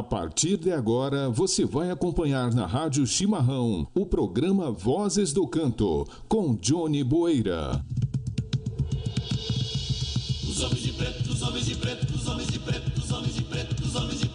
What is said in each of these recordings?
A partir de agora, você vai acompanhar na Rádio Chimarrão o programa Vozes do Canto, com Johnny Boeira. Os homens de preto, os homens de preto, os homens de preto, os homens de preto, os homens de preto,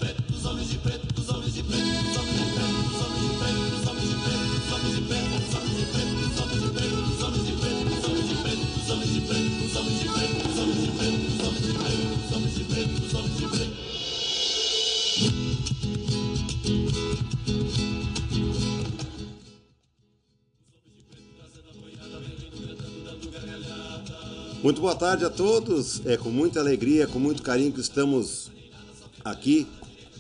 Muito boa tarde a todos. É com muita alegria, com muito carinho que estamos aqui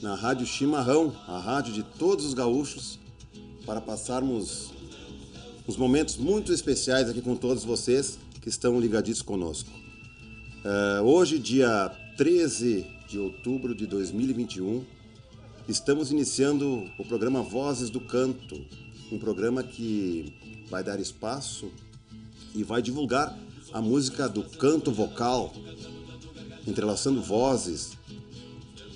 na Rádio Chimarrão, a rádio de todos os gaúchos, para passarmos uns momentos muito especiais aqui com todos vocês que estão ligadinhos conosco. Uh, hoje, dia 13 de outubro de 2021, estamos iniciando o programa Vozes do Canto, um programa que vai dar espaço e vai divulgar a música do canto vocal, entrelaçando vozes,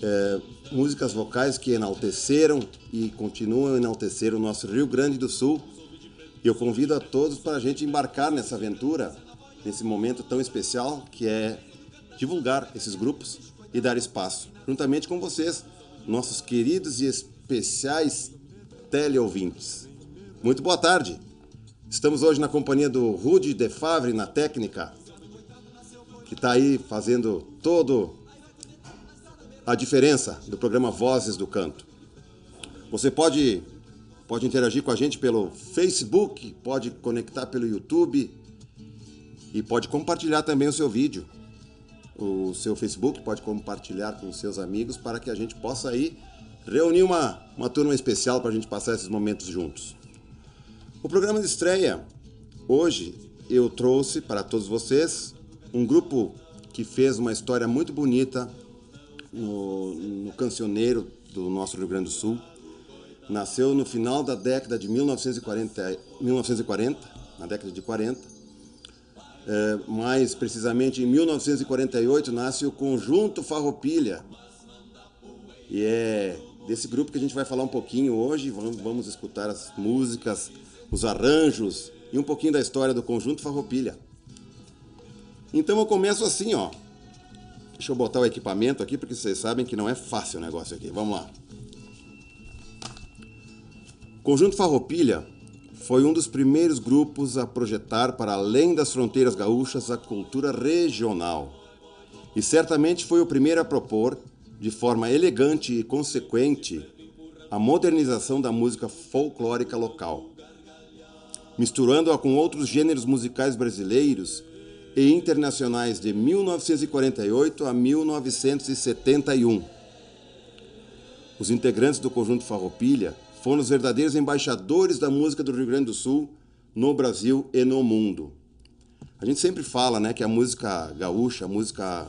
é, músicas vocais que enalteceram e continuam a enaltecer o nosso Rio Grande do Sul. E eu convido a todos para a gente embarcar nessa aventura, nesse momento tão especial que é divulgar esses grupos e dar espaço, juntamente com vocês, nossos queridos e especiais teleouvintes. Muito boa tarde! Estamos hoje na companhia do Rudy De Favre na técnica, que está aí fazendo todo a diferença do programa Vozes do Canto. Você pode pode interagir com a gente pelo Facebook, pode conectar pelo YouTube e pode compartilhar também o seu vídeo. O seu Facebook pode compartilhar com seus amigos para que a gente possa aí reunir uma, uma turma especial para a gente passar esses momentos juntos. O programa de estreia, hoje eu trouxe para todos vocês um grupo que fez uma história muito bonita no, no cancioneiro do nosso Rio Grande do Sul. Nasceu no final da década de 1940, 1940 na década de 40. É, mais precisamente em 1948 nasce o Conjunto Farroupilha. E é desse grupo que a gente vai falar um pouquinho hoje. Vamos, vamos escutar as músicas os arranjos e um pouquinho da história do conjunto Farroupilha. Então eu começo assim, ó. Deixa eu botar o equipamento aqui porque vocês sabem que não é fácil o negócio aqui. Vamos lá. Conjunto Farroupilha foi um dos primeiros grupos a projetar para além das fronteiras gaúchas a cultura regional. E certamente foi o primeiro a propor, de forma elegante e consequente, a modernização da música folclórica local misturando-a com outros gêneros musicais brasileiros e internacionais de 1948 a 1971. Os integrantes do conjunto Farroupilha foram os verdadeiros embaixadores da música do Rio Grande do Sul no Brasil e no mundo. A gente sempre fala né, que a música gaúcha, a música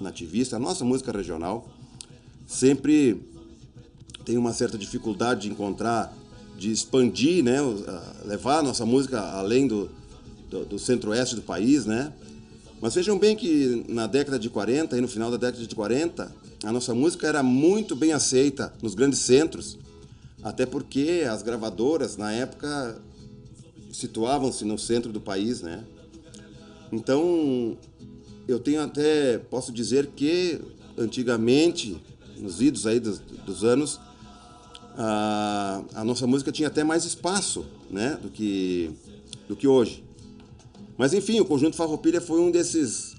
nativista, a nossa música regional, sempre tem uma certa dificuldade de encontrar de expandir, né, levar a nossa música além do, do, do centro-oeste do país, né? Mas vejam bem que na década de 40 e no final da década de 40, a nossa música era muito bem aceita nos grandes centros, até porque as gravadoras na época situavam-se no centro do país, né? Então, eu tenho até posso dizer que antigamente, nos idos aí dos, dos anos, a, a nossa música tinha até mais espaço né, do, que, do que hoje. Mas enfim, o Conjunto Farroupilha foi um desses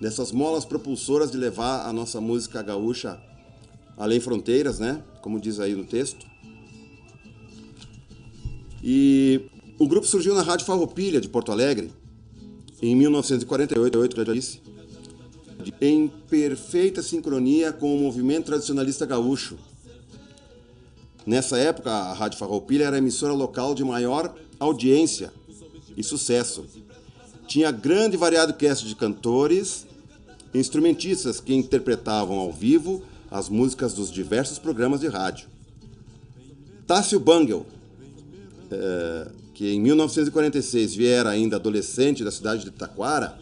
dessas molas propulsoras de levar a nossa música gaúcha além fronteiras, né? Como diz aí no texto. E o grupo surgiu na Rádio Farroupilha de Porto Alegre em 1948, já disse, em perfeita sincronia com o movimento tradicionalista gaúcho Nessa época, a Rádio Farroupilha era a emissora local de maior audiência e sucesso. Tinha grande e variado cast de cantores e instrumentistas que interpretavam ao vivo as músicas dos diversos programas de rádio. Tássio Bangel, é, que em 1946 viera ainda adolescente da cidade de Taquara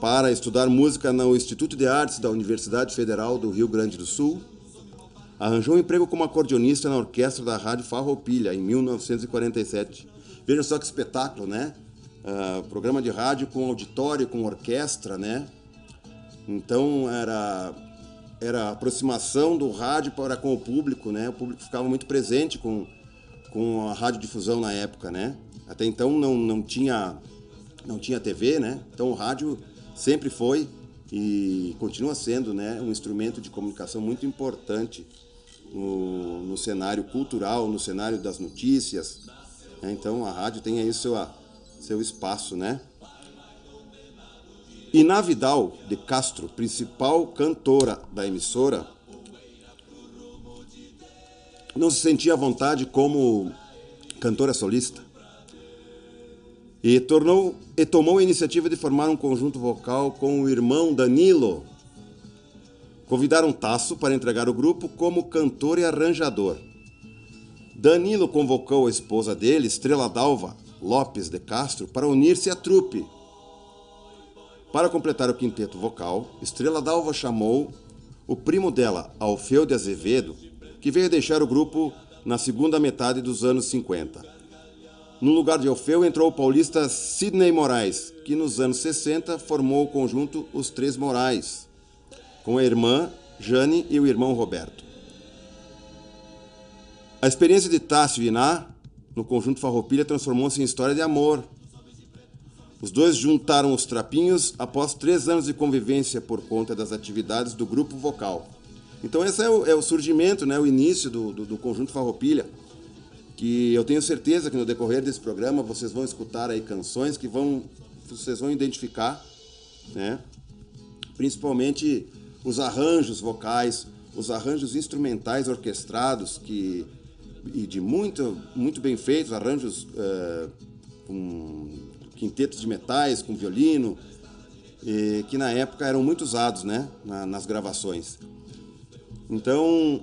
para estudar música no Instituto de Artes da Universidade Federal do Rio Grande do Sul, arranjou um emprego como acordeonista na orquestra da Rádio Farroupilha, em 1947. Vejam só que espetáculo, né? Uh, programa de rádio com auditório, com orquestra, né? Então era era a aproximação do rádio para com o público, né? O público ficava muito presente com, com a radiodifusão na época, né? Até então não, não tinha não tinha TV, né? Então o rádio sempre foi e continua sendo, né, um instrumento de comunicação muito importante no, no cenário cultural, no cenário das notícias. Né? Então a rádio tem aí seu seu espaço, né? E na Vidal de Castro, principal cantora da emissora, não se sentia à vontade como cantora solista e tornou e tomou a iniciativa de formar um conjunto vocal com o irmão Danilo. Convidaram Tasso para entregar o grupo como cantor e arranjador. Danilo convocou a esposa dele, Estrela Dalva Lopes de Castro, para unir-se à trupe. Para completar o quinteto vocal, Estrela Dalva chamou o primo dela, Alfeu de Azevedo, que veio deixar o grupo na segunda metade dos anos 50. No lugar de Alfeu entrou o paulista Sidney Moraes, que nos anos 60 formou o conjunto Os Três Moraes, com a irmã Jane e o irmão Roberto. A experiência de Tássio e Iná no conjunto Farroupilha transformou-se em história de amor. Os dois juntaram os trapinhos após três anos de convivência por conta das atividades do grupo vocal. Então esse é o, é o surgimento, né, o início do, do, do conjunto Farroupilha que eu tenho certeza que no decorrer desse programa vocês vão escutar aí canções que vão vocês vão identificar, né? Principalmente os arranjos vocais, os arranjos instrumentais orquestrados que e de muito muito bem feitos, arranjos uh, com quintetos de metais, com violino, e, que na época eram muito usados, né? Na, nas gravações. Então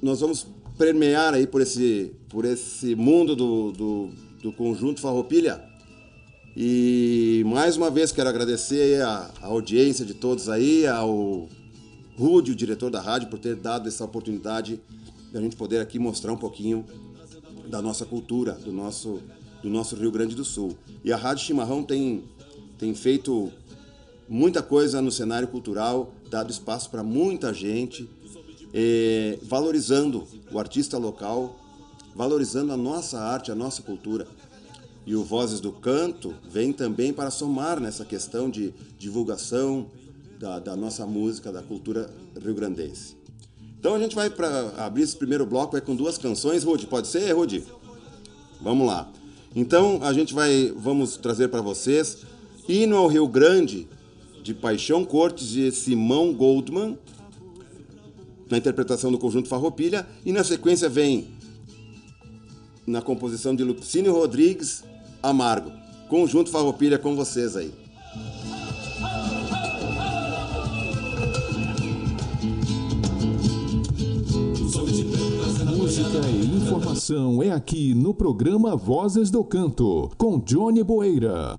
nós vamos permear aí por esse, por esse mundo do, do, do conjunto Farroupilha. E mais uma vez quero agradecer a, a audiência de todos aí, ao Rude, o diretor da rádio, por ter dado essa oportunidade de a gente poder aqui mostrar um pouquinho da nossa cultura, do nosso, do nosso Rio Grande do Sul. E a Rádio Chimarrão tem, tem feito muita coisa no cenário cultural, dado espaço para muita gente é, valorizando o artista local, valorizando a nossa arte, a nossa cultura. E o Vozes do Canto vem também para somar nessa questão de divulgação da, da nossa música, da cultura rio-grandense. Então a gente vai para abrir esse primeiro bloco é com duas canções, Rude. Pode ser, Rude? Vamos lá. Então a gente vai, vamos trazer para vocês Hino ao Rio Grande, de Paixão Cortes e Simão Goldman, na interpretação do conjunto Farroupilha, e na sequência vem na composição de Lucínio Rodrigues, Amargo. Conjunto Farroupilha com vocês aí. Música e informação é aqui no programa Vozes do Canto, com Johnny Boeira.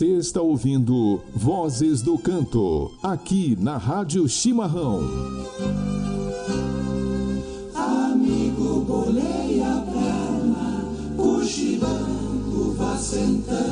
Você está ouvindo Vozes do Canto, aqui na Rádio Chimarrão. Amigo, bolei a perna, banco, vá sentando,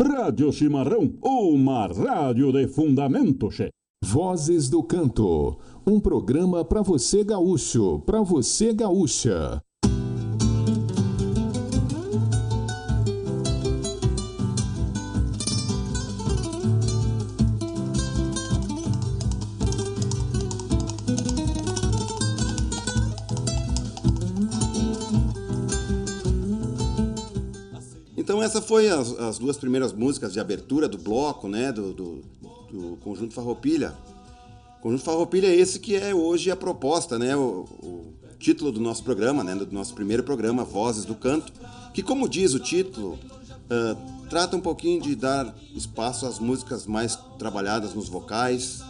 Rádio Chimarrão, uma rádio de fundamento, che. Vozes do Canto, um programa para você gaúcho, para você gaúcha. Essa foi as, as duas primeiras músicas de abertura do bloco, né, do, do, do Conjunto Farroupilha. Conjunto Farroupilha é esse que é hoje a proposta, né, o, o título do nosso programa, né, do nosso primeiro programa, Vozes do Canto, que como diz o título, ah, trata um pouquinho de dar espaço às músicas mais trabalhadas nos vocais,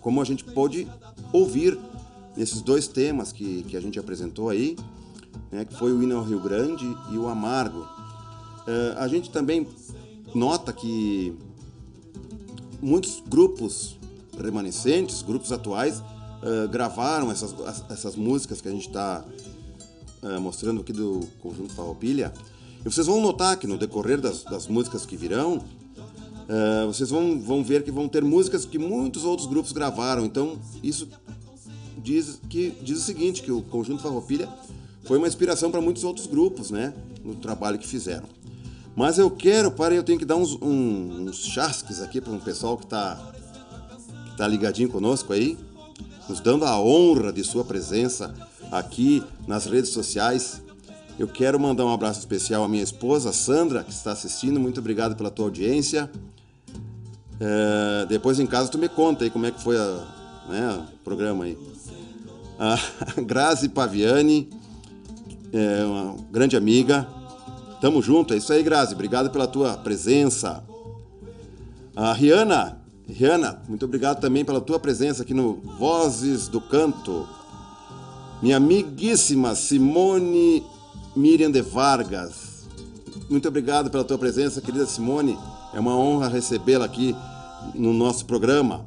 como a gente pôde ouvir nesses dois temas que, que a gente apresentou aí, né, que foi o Hino ao Rio Grande e o Amargo. Eh, a gente também nota que muitos grupos remanescentes, grupos atuais, eh, gravaram essas, as- essas músicas que a gente está mostrando aqui do Conjunto Farroupilha. E vocês vão notar que no decorrer das, das músicas que virão, eh, vocês vão, vão ver que vão ter músicas que muitos outros grupos gravaram. Então, isso diz, que, diz o seguinte, que o Conjunto Farroupilha foi uma inspiração para muitos outros grupos, né? No trabalho que fizeram. Mas eu quero, para eu tenho que dar uns, um- uns chasques aqui para um pessoal que está que tá ligadinho conosco aí, nos dando a honra de sua presença aqui nas redes sociais. Eu quero mandar um abraço especial à minha esposa, Sandra, que está assistindo. Muito obrigado pela tua audiência. É, depois em casa tu me conta aí como é que foi a, né, o programa aí. A Grazi Paviani, é uma grande amiga. Tamo junto, é isso aí, Grazi. Obrigado pela tua presença. A Rihanna, Rihanna, muito obrigado também pela tua presença aqui no Vozes do Canto. Minha amiguíssima Simone Miriam de Vargas. Muito obrigado pela tua presença, querida Simone. É uma honra recebê-la aqui no nosso programa.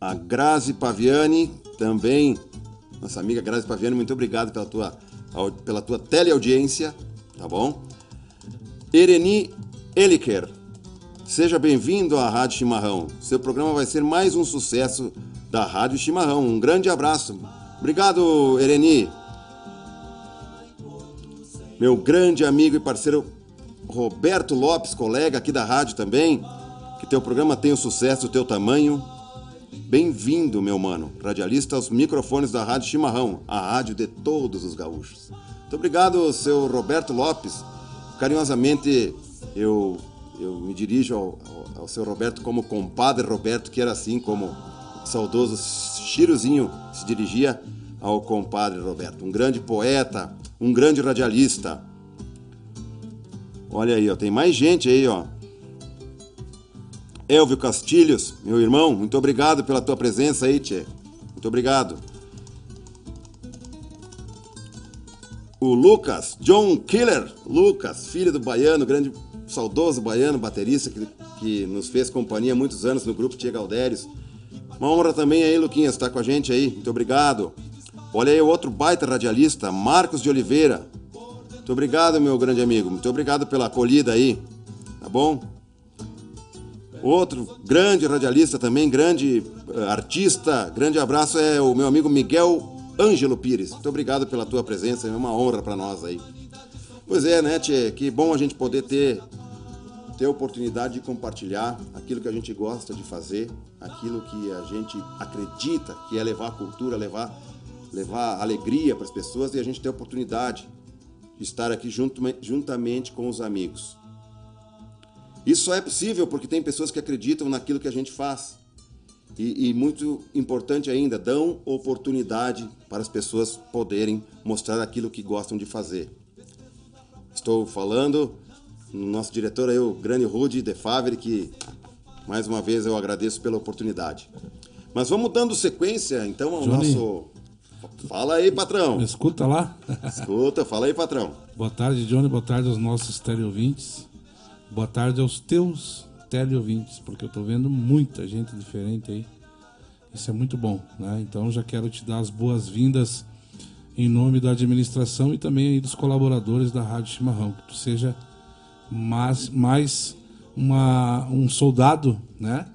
A Grazi Paviani, também, nossa amiga Grazi Paviani, muito obrigado pela tua, pela tua teleaudiência, tá bom? Ereni Eliker, seja bem-vindo à Rádio Chimarrão. Seu programa vai ser mais um sucesso da Rádio Chimarrão. Um grande abraço. Obrigado, Ereni. Meu grande amigo e parceiro Roberto Lopes, colega aqui da rádio também, que teu programa tem o sucesso teu tamanho. Bem-vindo, meu mano, radialista aos microfones da Rádio Chimarrão, a rádio de todos os gaúchos. Muito obrigado, seu Roberto Lopes. Carinhosamente, eu, eu me dirijo ao, ao, ao seu Roberto como compadre Roberto, que era assim como o saudoso Chirozinho se dirigia ao compadre Roberto. Um grande poeta, um grande radialista. Olha aí, ó, tem mais gente aí, ó. Elvio Castilhos, meu irmão, muito obrigado pela tua presença aí, Tchê. Muito obrigado. O Lucas, John Killer, Lucas, filho do baiano, grande, saudoso baiano, baterista, que, que nos fez companhia há muitos anos no grupo Tia Galdérios. Uma honra também aí, Luquinhas, estar tá com a gente aí. Muito obrigado. Olha aí o outro baita radialista, Marcos de Oliveira. Muito obrigado, meu grande amigo. Muito obrigado pela acolhida aí. Tá bom? Outro grande radialista também, grande uh, artista, grande abraço é o meu amigo Miguel Ângelo Pires. Muito obrigado pela tua presença, é uma honra para nós aí. Pois é, né, Tchê? Que bom a gente poder ter, ter a oportunidade de compartilhar aquilo que a gente gosta de fazer, aquilo que a gente acredita que é levar cultura, levar, levar alegria para as pessoas e a gente ter a oportunidade de estar aqui junto, juntamente com os amigos. Isso só é possível porque tem pessoas que acreditam naquilo que a gente faz. E, e, muito importante ainda, dão oportunidade para as pessoas poderem mostrar aquilo que gostam de fazer. Estou falando no nosso diretor aí, o grande Rudy De Favre, que mais uma vez eu agradeço pela oportunidade. Mas vamos dando sequência então ao Johnny, nosso. Fala aí, patrão. Escuta lá. Escuta, fala aí, patrão. Boa tarde, Johnny. Boa tarde aos nossos teleouvintes. Boa tarde aos teus teleouvintes, porque eu tô vendo muita gente diferente aí. Isso é muito bom, né? Então já quero te dar as boas-vindas em nome da administração e também aí dos colaboradores da Rádio Chimarrão, que tu seja mais, mais uma, um soldado, né?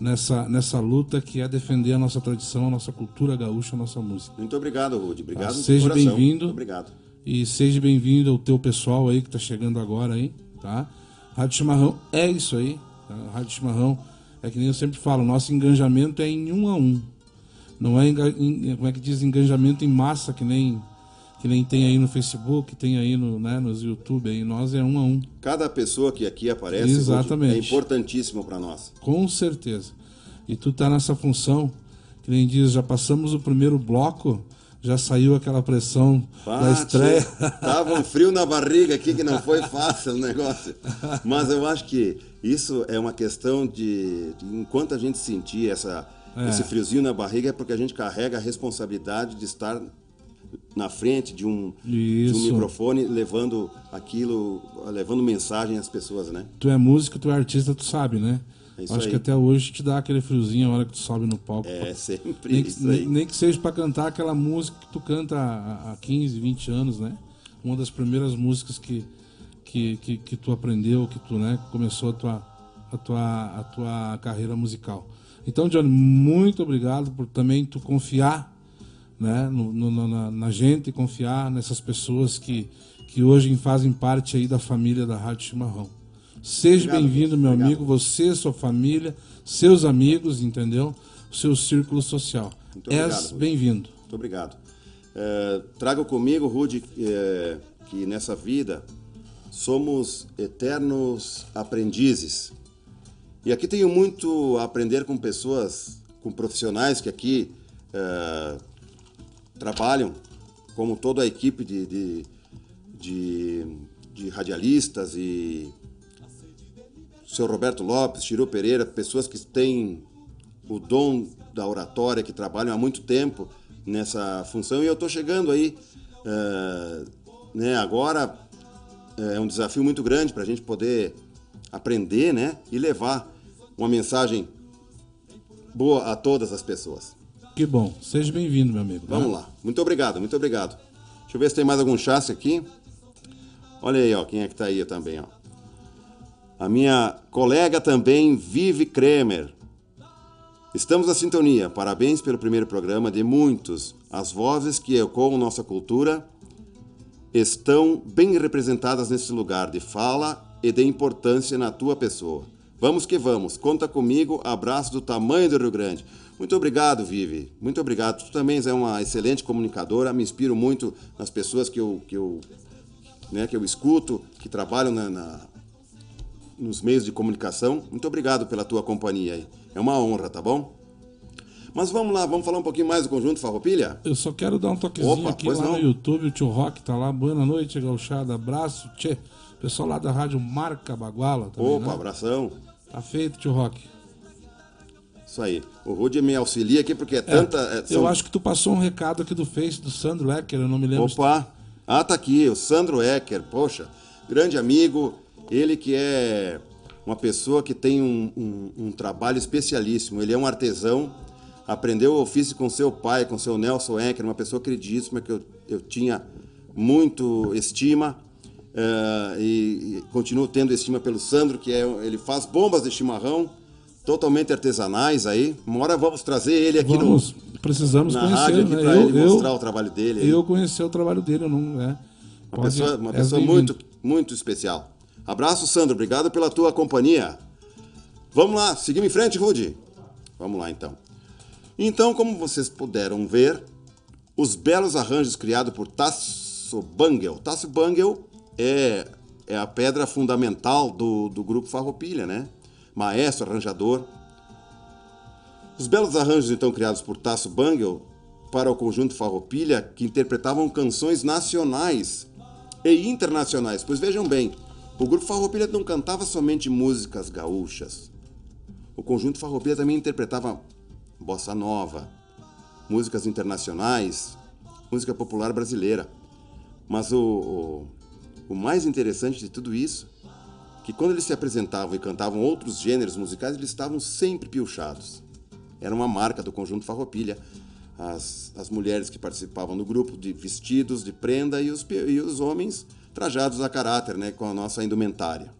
Nessa, nessa luta que é defender a nossa tradição, a nossa cultura gaúcha, a nossa música. Muito obrigado, Rude. Obrigado. Tá? Seja bem-vindo. Obrigado. E seja bem-vindo ao teu pessoal aí que está chegando agora aí, tá? Rádio Chimarrão é isso aí. Tá? Rádio Chimarrão é que nem eu sempre falo, nosso engajamento é em um a um. Não é, em, como é que diz, engajamento em massa, que nem que nem tem aí no Facebook, tem aí no, né, nos YouTube, aí nós é um a um. Cada pessoa que aqui aparece Exatamente. é importantíssimo para nós. Com certeza. E tu tá nessa função, que nem diz, já passamos o primeiro bloco, já saiu aquela pressão Bate, da estreia. Tava um frio na barriga aqui que não foi fácil o negócio. Mas eu acho que isso é uma questão de, de enquanto a gente sentir essa, é. esse friozinho na barriga, é porque a gente carrega a responsabilidade de estar na frente de um, de um, microfone levando aquilo, levando mensagem às pessoas, né? Tu é músico, tu é artista, tu sabe, né? É Acho aí. que até hoje te dá aquele friozinho a hora que tu sobe no palco. É, sempre nem, isso aí. Nem que seja para cantar aquela música que tu canta há 15, 20 anos, né? Uma das primeiras músicas que, que, que, que tu aprendeu, que tu né, começou a tua, a, tua, a tua carreira musical. Então, Johnny, muito obrigado por também tu confiar né, no, no, na, na, gente, confiar nessas pessoas que, que hoje fazem parte aí da família da Rádio Chimarrão. Seja bem-vindo, meu obrigado. amigo, você, sua família, seus amigos, entendeu? O seu círculo social. És bem-vindo. Muito obrigado. É, trago comigo, Rude, é, que nessa vida somos eternos aprendizes. E aqui tenho muito a aprender com pessoas, com profissionais que aqui é, trabalham, como toda a equipe de, de, de, de radialistas e senhor Roberto Lopes, Chiru Pereira, pessoas que têm o dom da oratória, que trabalham há muito tempo nessa função, e eu estou chegando aí, é, né, agora é um desafio muito grande para a gente poder aprender, né, e levar uma mensagem boa a todas as pessoas. Que bom. Seja bem-vindo, meu amigo. Vamos lá. Muito obrigado, muito obrigado. Deixa eu ver se tem mais algum chassi aqui. Olha aí, ó, quem é que tá aí também, ó. A minha colega também, Vive Kremer. Estamos na sintonia. Parabéns pelo primeiro programa de muitos. As vozes que ecoam nossa cultura estão bem representadas nesse lugar de fala e de importância na tua pessoa. Vamos que vamos. Conta comigo. Abraço do tamanho do Rio Grande. Muito obrigado, Vivi. Muito obrigado. Tu também é uma excelente comunicadora. Me inspiro muito nas pessoas que eu, que eu, né, que eu escuto, que trabalham na, na, nos meios de comunicação. Muito obrigado pela tua companhia aí. É uma honra, tá bom? Mas vamos lá, vamos falar um pouquinho mais do conjunto Farroupilha? Eu só quero dar um toquezinho Opa, aqui lá não. no YouTube, o tio Rock tá lá. Boa noite, gauchada. Abraço, tchê. Pessoal lá da rádio Marca Baguala também, Opa, né? abração. Tá feito, tio Rock. Isso aí. O Rudy me auxilia aqui porque é tanta. é, Eu são- acho que tu passou um recado aqui do Face do Sandro Lecker, eu não me lembro. Opa! Ah, tá aqui, o Sandro Ecker, poxa, grande amigo, ele que é uma pessoa que tem um, um- um trabalho especialíssimo, ele é um artesão, aprendeu o ofício com seu pai, com seu Nelson Ecker, uma pessoa queridíssima que eu, eu tinha muito estima eh, e, e continuo tendo estima pelo Sandro, que é, ele faz bombas de chimarrão, totalmente artesanais aí. Uma hora vamos trazer ele aqui Vamos, no, precisamos na conhecer, rádio aqui né? para ele eu, mostrar o trabalho dele. aí. eu conheci o trabalho dele, eu não. É, Uma Pode- pessoa, uma é pessoa muito, muito especial. Abraço, Sandro. Obrigado pela tua companhia. Vamos lá, seguimos em frente, Rudy. Vamos lá, então. Então, como vocês puderam ver, os belos arranjos criados por Tasso Bangel. Tasso Bangel é, é a pedra fundamental do, do grupo Farroupilha, né? Maestro, arranjador. Os belos arranjos, então, criados por Tasso Bangel para o conjunto Farroupilha, que interpretavam canções nacionais e internacionais. Pois vejam bem, o grupo Farroupilha não cantava somente músicas gaúchas. O conjunto Farroupilha também interpretava bossa nova, músicas internacionais, música popular brasileira. Mas o, o, o mais interessante de tudo isso, que quando eles se apresentavam e cantavam outros gêneros musicais, eles estavam sempre piochados. Era uma marca do conjunto Farroupilha. As, as mulheres que participavam do grupo de vestidos de prenda e os, e os homens trajados a caráter, né, com a nossa indumentária.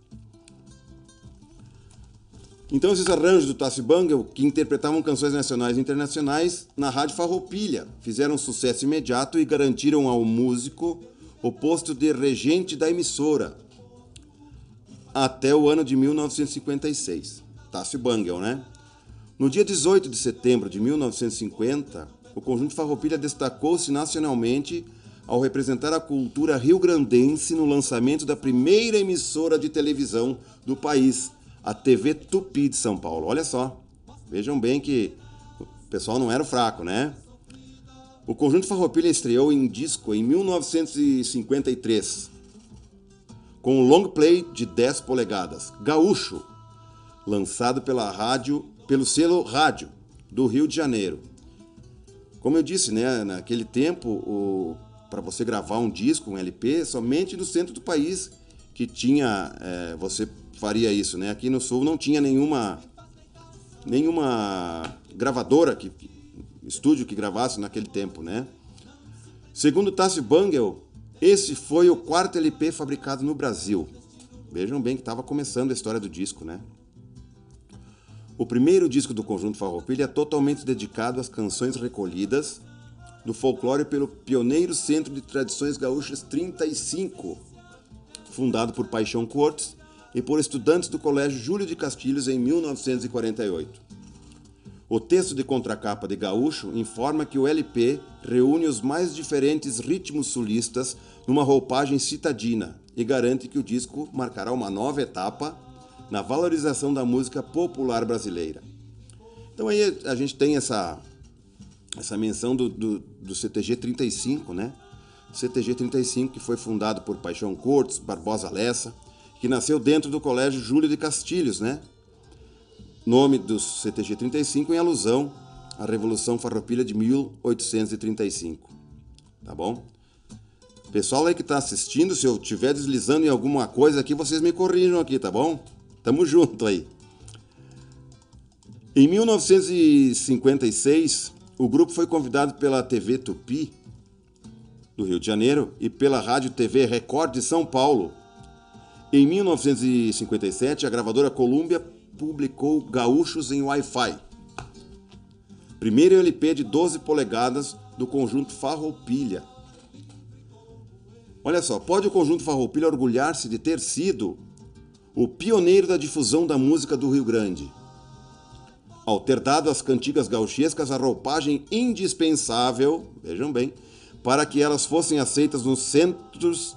Então esses arranjos do Tassi Bangel, que interpretavam canções nacionais e internacionais na Rádio Farroupilha, fizeram sucesso imediato e garantiram ao músico o posto de regente da emissora até o ano de 1956. Tassi Bangel, né? No dia 18 de setembro de 1950, o conjunto Farroupilha destacou-se nacionalmente ao representar a cultura rio-grandense no lançamento da primeira emissora de televisão do país, a TV Tupi de São Paulo. Olha só, vejam bem que o pessoal não era fraco, né? O conjunto Farroupilha estreou em disco em 1953 com um long play de 10 polegadas, Gaúcho, lançado pela rádio, pelo selo Rádio do Rio de Janeiro. Como eu disse, né, naquele tempo, para você gravar um disco, um LP, somente no centro do país que tinha, é, você faria isso, né? Aqui no sul não tinha nenhuma nenhuma gravadora que, estúdio que gravasse naquele tempo, né? Segundo Tassi Bangel, esse foi o quarto LP fabricado no Brasil. Vejam bem que estava começando a história do disco, né? O primeiro disco do conjunto Farroupilha é totalmente dedicado às canções recolhidas do folclore pelo pioneiro Centro de Tradições Gaúchas 35, fundado por Paixão Cortes e por estudantes do Colégio Júlio de Castilhos em 1948. O texto de contracapa de Gaúcho informa que o LP reúne os mais diferentes ritmos sulistas numa roupagem citadina e garante que o disco marcará uma nova etapa na valorização da música popular brasileira. Então aí a gente tem essa, essa menção do, do, do CTG 35, né? CTG 35 que foi fundado por Paixão Cortes, Barbosa Lessa, que nasceu dentro do Colégio Júlio de Castilhos, né? Nome do CTG 35 em alusão à Revolução Farroupilha de 1835. Tá bom? Pessoal aí que está assistindo, se eu estiver deslizando em alguma coisa aqui, vocês me corrijam aqui, tá bom? Tamo junto aí. Em 1956, o grupo foi convidado pela TV Tupi, do Rio de Janeiro, e pela Rádio TV Record de São Paulo. Em 1957, a gravadora Columbia publicou Gaúchos em Wi-Fi. Primeiro LP de 12 polegadas do conjunto Farroupilha. Olha só, pode o conjunto Farroupilha orgulhar-se de ter sido o pioneiro da difusão da música do Rio Grande. Ao ter dado às cantigas gauchescas a roupagem indispensável, vejam bem, para que elas fossem aceitas nos centros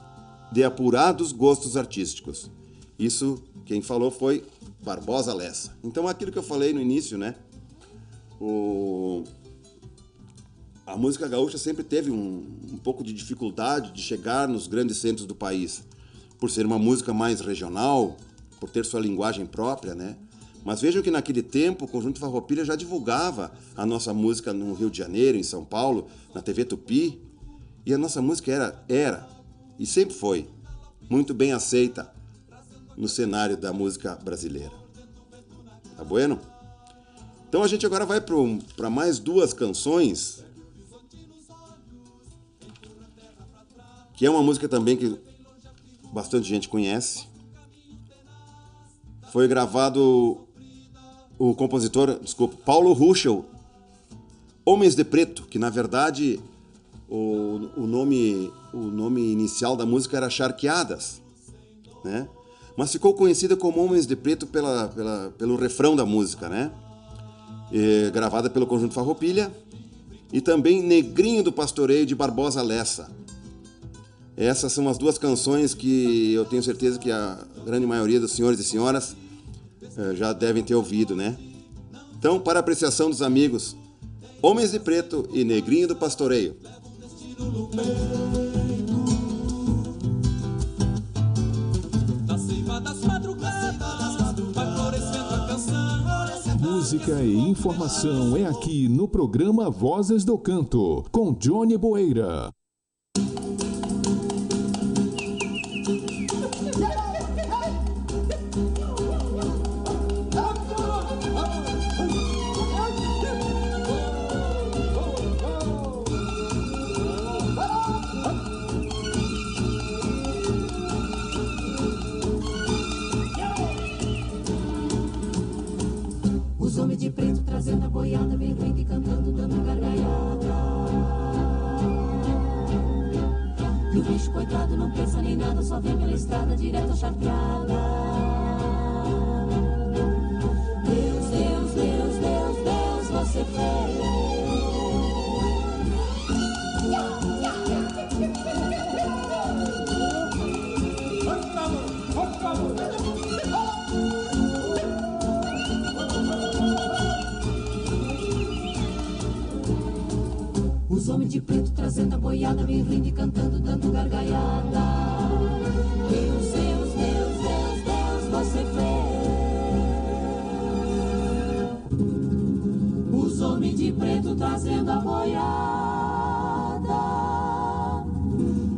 de apurados gostos artísticos. Isso quem falou foi Barbosa Lessa. Então aquilo que eu falei no início, né? O... A música gaúcha sempre teve um, um pouco de dificuldade de chegar nos grandes centros do país, por ser uma música mais regional, por ter sua linguagem própria, né? Mas vejam que naquele tempo o Conjunto Farroupilha já divulgava a nossa música no Rio de Janeiro, em São Paulo, na TV Tupi, e a nossa música era, era e sempre foi muito bem aceita no cenário da música brasileira. Tá bueno? Então a gente agora vai para mais duas canções, que é uma música também que bastante gente conhece. Foi gravado o compositor, desculpa, Paulo Ruschel, Homens de Preto, que na verdade o, o, nome, o nome inicial da música era Charqueadas, né? Mas ficou conhecida como Homens de Preto pela, pela, pelo refrão da música, né? E, gravada pelo Conjunto Farroupilha e também Negrinho do Pastoreio de Barbosa Lessa. Essas são as duas canções que eu tenho certeza que a grande maioria dos senhores e senhoras já devem ter ouvido, né? Então, para apreciação dos amigos, Homens de Preto e Negrinho do Pastoreio. Música e informação é aqui no programa Vozes do Canto, com Johnny Boeira. Fazendo a boiada, vem rindo e cantando, dando gargalhada. E o bicho, coitado, não pensa nem nada, só vem pela estrada direto chateada. Deus, de preto trazendo a boiada, vem rindo e cantando, dando gargalhada. Deus, Deus, Deus, Deus, Deus, você fez. Os homens de preto trazendo a boiada.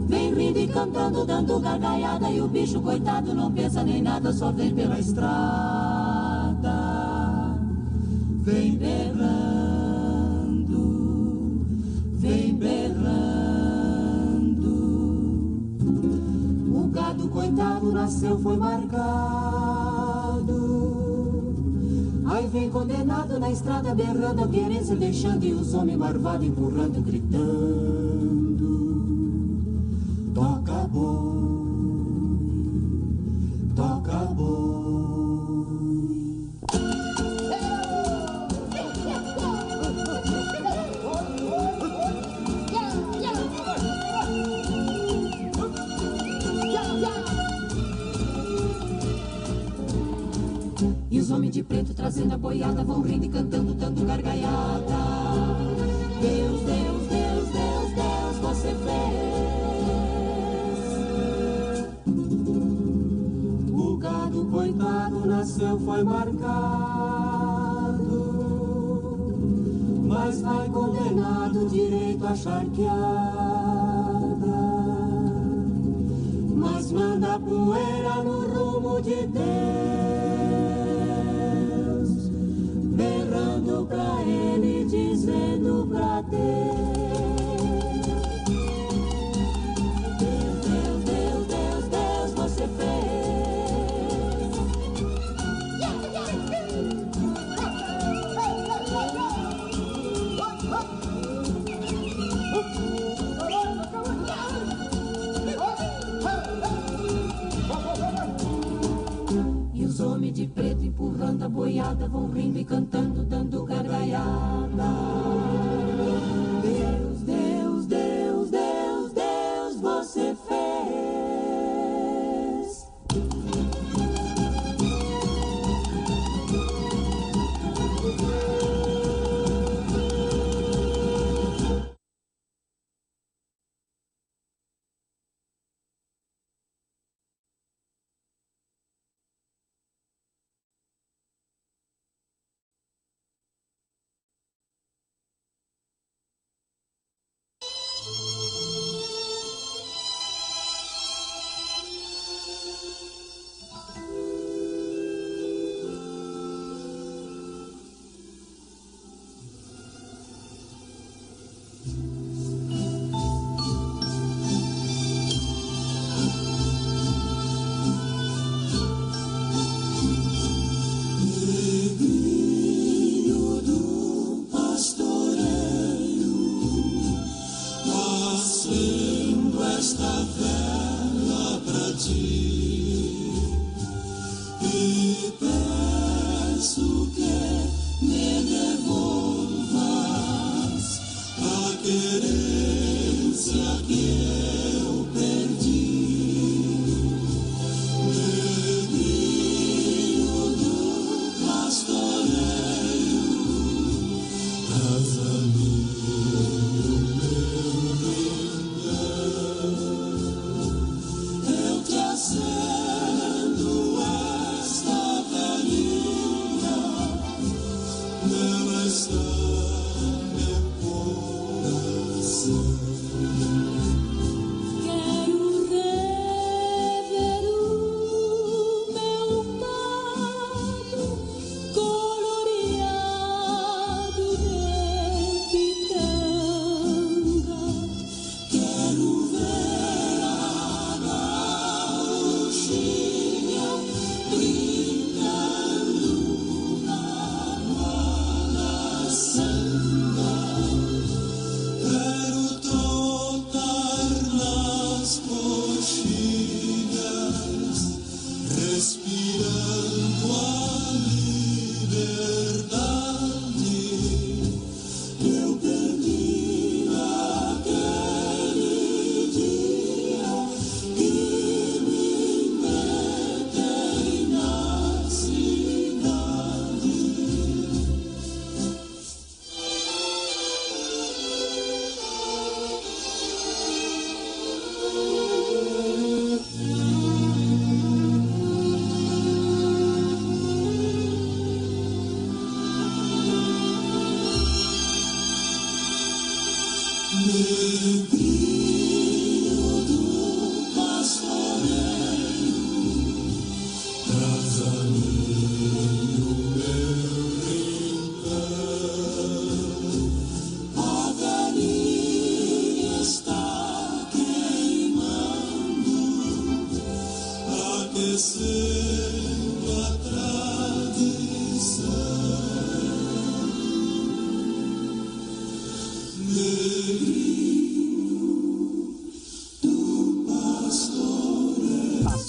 Vem rindo e cantando, dando gargalhada. E o bicho, coitado, não pensa nem nada, só vem pela estrada. Nasceu, foi marcado. Aí vem condenado na estrada berrando a querência deixando e os homens marvados empurrando, gritando. Toca boi, fazendo a boiada, vão rindo e cantando, dando gargalhada. Deus, Deus, Deus, Deus, Deus, você fez. O gado coitado nasceu, foi marcado, mas vai condenado direito a charquear.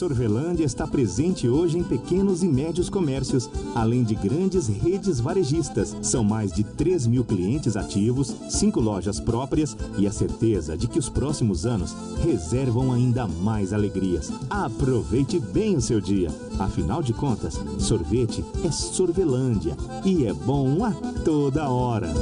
Sorvelândia está presente hoje em pequenos e médios comércios, além de grandes redes varejistas. São mais de 3 mil clientes ativos, cinco lojas próprias e a certeza de que os próximos anos reservam ainda mais alegrias. Aproveite bem o seu dia. Afinal de contas, sorvete é Sorvelândia e é bom a toda hora.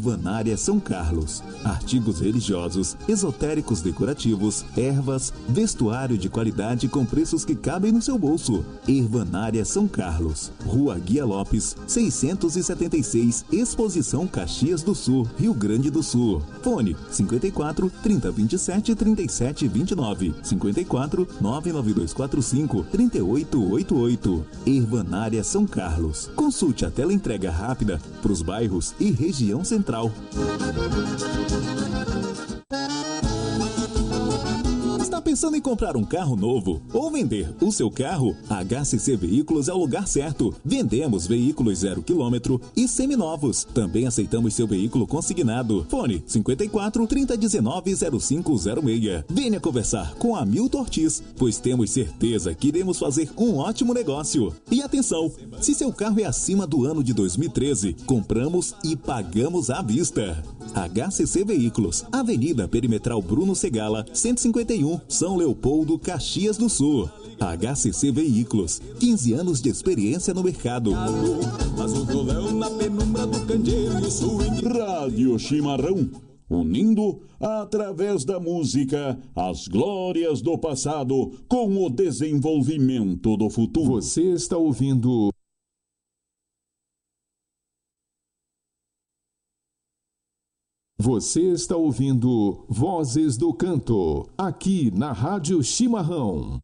Ervanária São Carlos. Artigos religiosos, esotéricos decorativos, ervas, vestuário de qualidade com preços que cabem no seu bolso. Ervanária São Carlos. Rua Guia Lopes, 676, Exposição Caxias do Sul, Rio Grande do Sul. Fone 54 3027 3729. 54 99245 3888. Ervanária São Carlos. Consulte a tela entrega rápida para os bairros e região central. Está pensando em comprar um carro novo ou vender o seu carro? HCC Veículos é o lugar certo. Vendemos veículos zero quilômetro e seminovos. Também aceitamos seu veículo consignado. Fone 54 3019 0506. Venha conversar com a Milton Ortiz, pois temos certeza que iremos fazer um ótimo negócio. E atenção, se seu carro é acima do ano de 2013, compramos e pagamos à vista. HCC Veículos, Avenida Perimetral Bruno Segala, 151, São Leopoldo, Caxias do Sul. HCC Veículos, 15 anos de experiência no mercado. Rádio Chimarrão, unindo através da música as glórias do passado com o desenvolvimento do futuro. Você está ouvindo. Você está ouvindo Vozes do Canto, aqui na Rádio Chimarrão.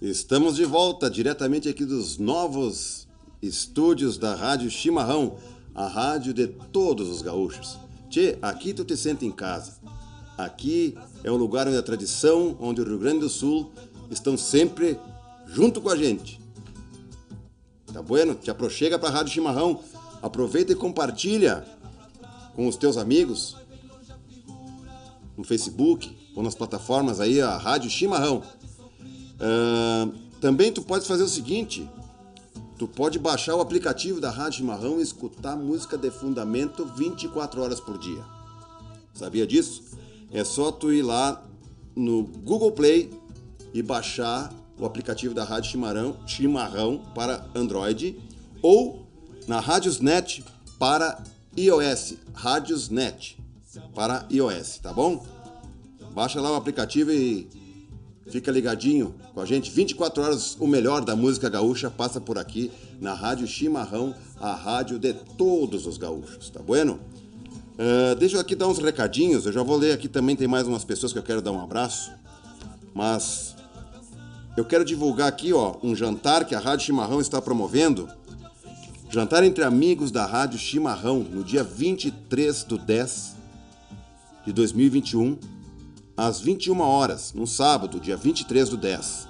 Estamos de volta diretamente aqui dos novos estúdios da Rádio Chimarrão, a rádio de todos os gaúchos. Tchê, aqui tu te sente em casa. Aqui é o lugar onde a tradição, onde o Rio Grande do Sul estão sempre junto com a gente. Tá bueno? Te aproxega para a Rádio Chimarrão. Aproveita e compartilha com os teus amigos no Facebook ou nas plataformas aí a Rádio Chimarrão. Ah, também tu pode fazer o seguinte, tu pode baixar o aplicativo da Rádio Chimarrão e escutar música de fundamento 24 horas por dia. Sabia disso? É só tu ir lá no Google Play e baixar o aplicativo da Rádio Chimarrão, Chimarrão para Android ou na Radiosnet para iOS, Radiosnet para iOS, tá bom? Baixa lá o aplicativo e Fica ligadinho com a gente. 24 horas, o melhor da música gaúcha passa por aqui na Rádio Chimarrão, a rádio de todos os gaúchos, tá bueno? Uh, deixa eu aqui dar uns recadinhos. Eu já vou ler aqui também, tem mais umas pessoas que eu quero dar um abraço. Mas eu quero divulgar aqui, ó, um jantar que a Rádio Chimarrão está promovendo. Jantar entre amigos da Rádio Chimarrão, no dia 23 do 10 de 2021 às 21 horas, no sábado, dia 23 do 10.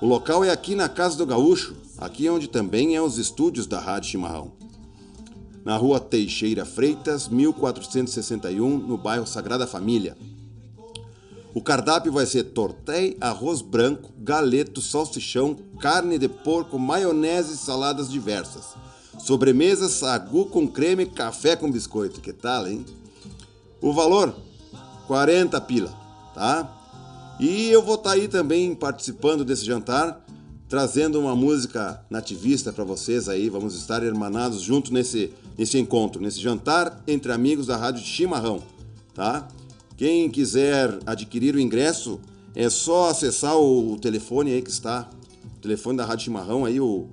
O local é aqui na Casa do Gaúcho, aqui onde também é os estúdios da Rádio Chimarrão. Na rua Teixeira Freitas, 1461, no bairro Sagrada Família. O cardápio vai ser tortei, arroz branco, galeto, salsichão, carne de porco, maionese e saladas diversas. Sobremesa, sagu com creme, café com biscoito. Que tal, hein? O valor? 40 pila tá? E eu vou estar aí também participando desse jantar, trazendo uma música nativista para vocês aí. Vamos estar hermanados junto nesse, nesse encontro, nesse jantar entre amigos da Rádio Chimarrão, tá? Quem quiser adquirir o ingresso, é só acessar o, telefone aí que está, o telefone da Rádio Chimarrão aí, o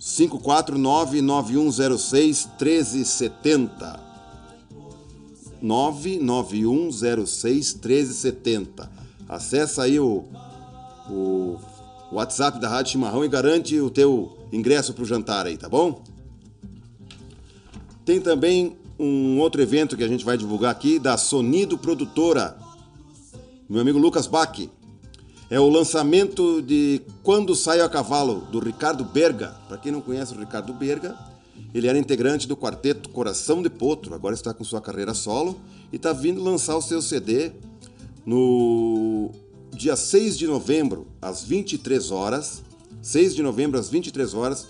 5499106 1370. 991061370. Acesse aí o, o WhatsApp da Rádio Chimarrão e garante o teu ingresso para o jantar aí, tá bom? Tem também um outro evento que a gente vai divulgar aqui da Sonido Produtora. Meu amigo Lucas Bach. É o lançamento de Quando Saio a Cavalo, do Ricardo Berga. Para quem não conhece o Ricardo Berga, ele era integrante do quarteto Coração de Potro, agora está com sua carreira solo e está vindo lançar o seu CD no dia 6 de novembro, às 23 horas. 6 de novembro, às 23 horas,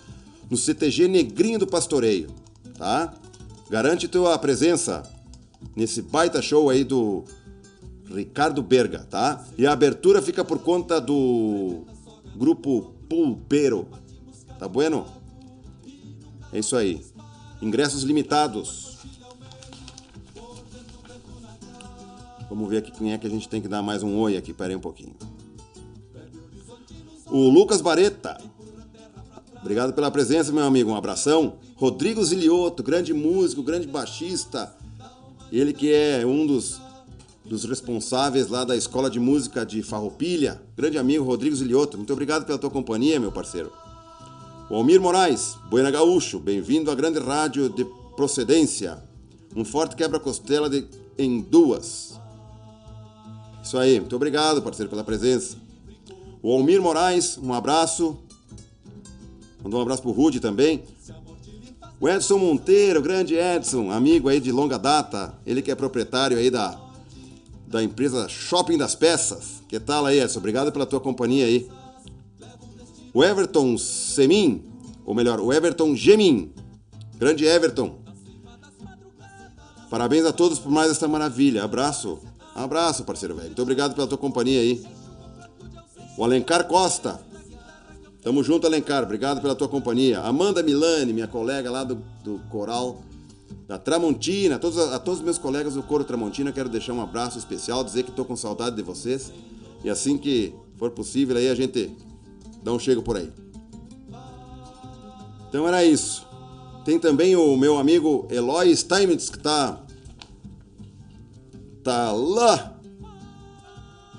no CTG Negrinho do Pastoreio, tá? Garante tua presença nesse baita show aí do Ricardo Berga, tá? E a abertura fica por conta do grupo Pulpeiro. Tá bueno? É isso aí. Ingressos limitados. Vamos ver aqui quem é que a gente tem que dar mais um oi aqui. Pera aí um pouquinho. O Lucas Bareta. Obrigado pela presença, meu amigo. Um abração. Rodrigo Zilioto, grande músico, grande baixista. Ele que é um dos, dos responsáveis lá da Escola de Música de Farroupilha. Grande amigo Rodrigo Zilioto. Muito obrigado pela tua companhia, meu parceiro. Almir Moraes, Buena Gaúcho, bem-vindo à grande rádio de procedência. Um forte quebra-costela de- em duas. Isso aí, muito obrigado, parceiro, pela presença. O Almir Moraes, um abraço. Mandou um abraço pro Rude também. O Edson Monteiro, grande Edson, amigo aí de longa data. Ele que é proprietário aí da, da empresa Shopping das Peças. Que tal aí, Edson? Obrigado pela tua companhia aí. O Everton Semin, ou melhor, o Everton Gemin. Grande Everton. Parabéns a todos por mais esta maravilha. Abraço. Abraço, parceiro velho. Muito obrigado pela tua companhia aí. O Alencar Costa. Tamo junto, Alencar. Obrigado pela tua companhia. Amanda Milani, minha colega lá do, do coral da Tramontina. A todos, a todos os meus colegas do Coro Tramontina, quero deixar um abraço especial, dizer que tô com saudade de vocês. E assim que for possível, aí a gente dá um chego por aí. Então era isso. Tem também o meu amigo Eloy Steinmetz, que tá. Tá lá.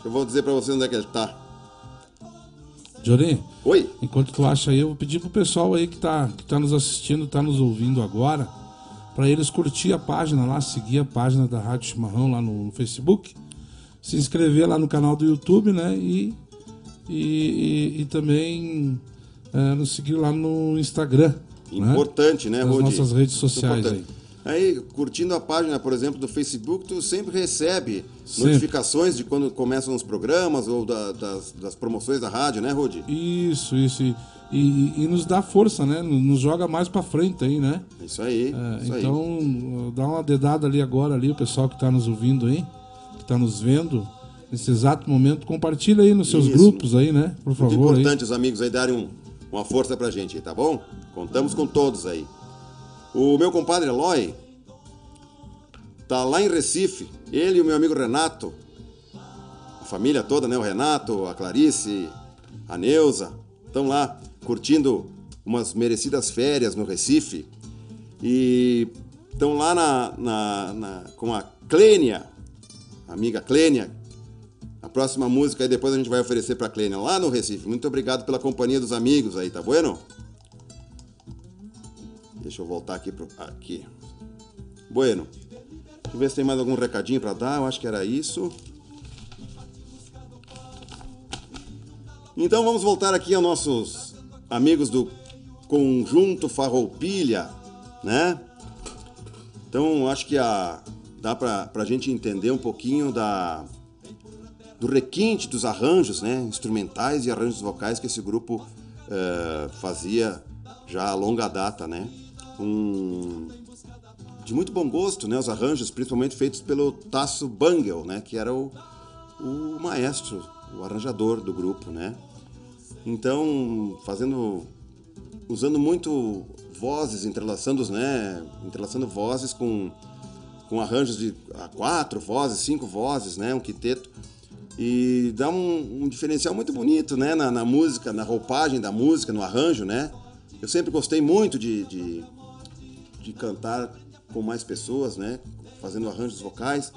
Eu vou dizer pra você onde é que ele tá. Johnny, Oi? enquanto tu acha aí, eu vou pedir pro pessoal aí que tá, que tá nos assistindo, tá nos ouvindo agora, para eles curtir a página lá, seguir a página da Rádio Chimarrão lá no, no Facebook, se inscrever lá no canal do YouTube, né? E, e, e, e também é, nos seguir lá no Instagram. né? Importante, né, Nas Rodi? nossas redes sociais importante. Aí, curtindo a página, por exemplo, do Facebook, tu sempre recebe Sempre. notificações de quando começam os programas ou da- das, das promoções da rádio, né, Rudi? Isso, isso. E, e, e nos dá força, né? Nos joga mais pra frente aí, né? Isso aí, É, isso aí. então, dá uma dedada ali agora, ali, o pessoal que está nos ouvindo aí, que está nos vendo, nesse exato momento, compartilha aí nos seus Isso. grupos aí, né? Por Muito favor. aí. importante os amigos aí darem um- uma força pra gente, aí, tá bom? Contamos com todos aí. O meu compadre Eloy tá lá em Recife, ele e o meu amigo Renato, a família toda, né? O Renato, a Clarice, a Neuza, estão lá curtindo umas merecidas férias no Recife e estão lá na, na- na- com a Clênia, amiga Clênia, a próxima música aí depois a gente vai oferecer pra Clênia lá no Recife. Muito obrigado pela companhia dos amigos aí, tá bueno? Deixa eu voltar aqui pro. Aqui. Bueno. Deixa eu ver se tem mais algum recadinho pra dar. Eu acho que era isso. Então vamos voltar aqui aos nossos amigos do Conjunto Farroupilha, né? Então acho que a, dá pra, pra gente entender um pouquinho da, do requinte dos arranjos, né, instrumentais e arranjos vocais que esse grupo eh, fazia já a longa data, né, um, de muito bom gosto, né, os arranjos, principalmente feitos pelo Tasso Bangel, né, que era o, o maestro, o arranjador do grupo, né. Então, fazendo, usando muito vozes, entrelaçando, né, entrelaçando vozes com com arranjos de ah, quatro vozes, cinco vozes, né, um quiteto e dá um, um diferencial muito bonito, né, na, na música, na roupagem da música, no arranjo, né. Eu sempre gostei muito de, de, de cantar com mais pessoas, né, fazendo arranjos vocais.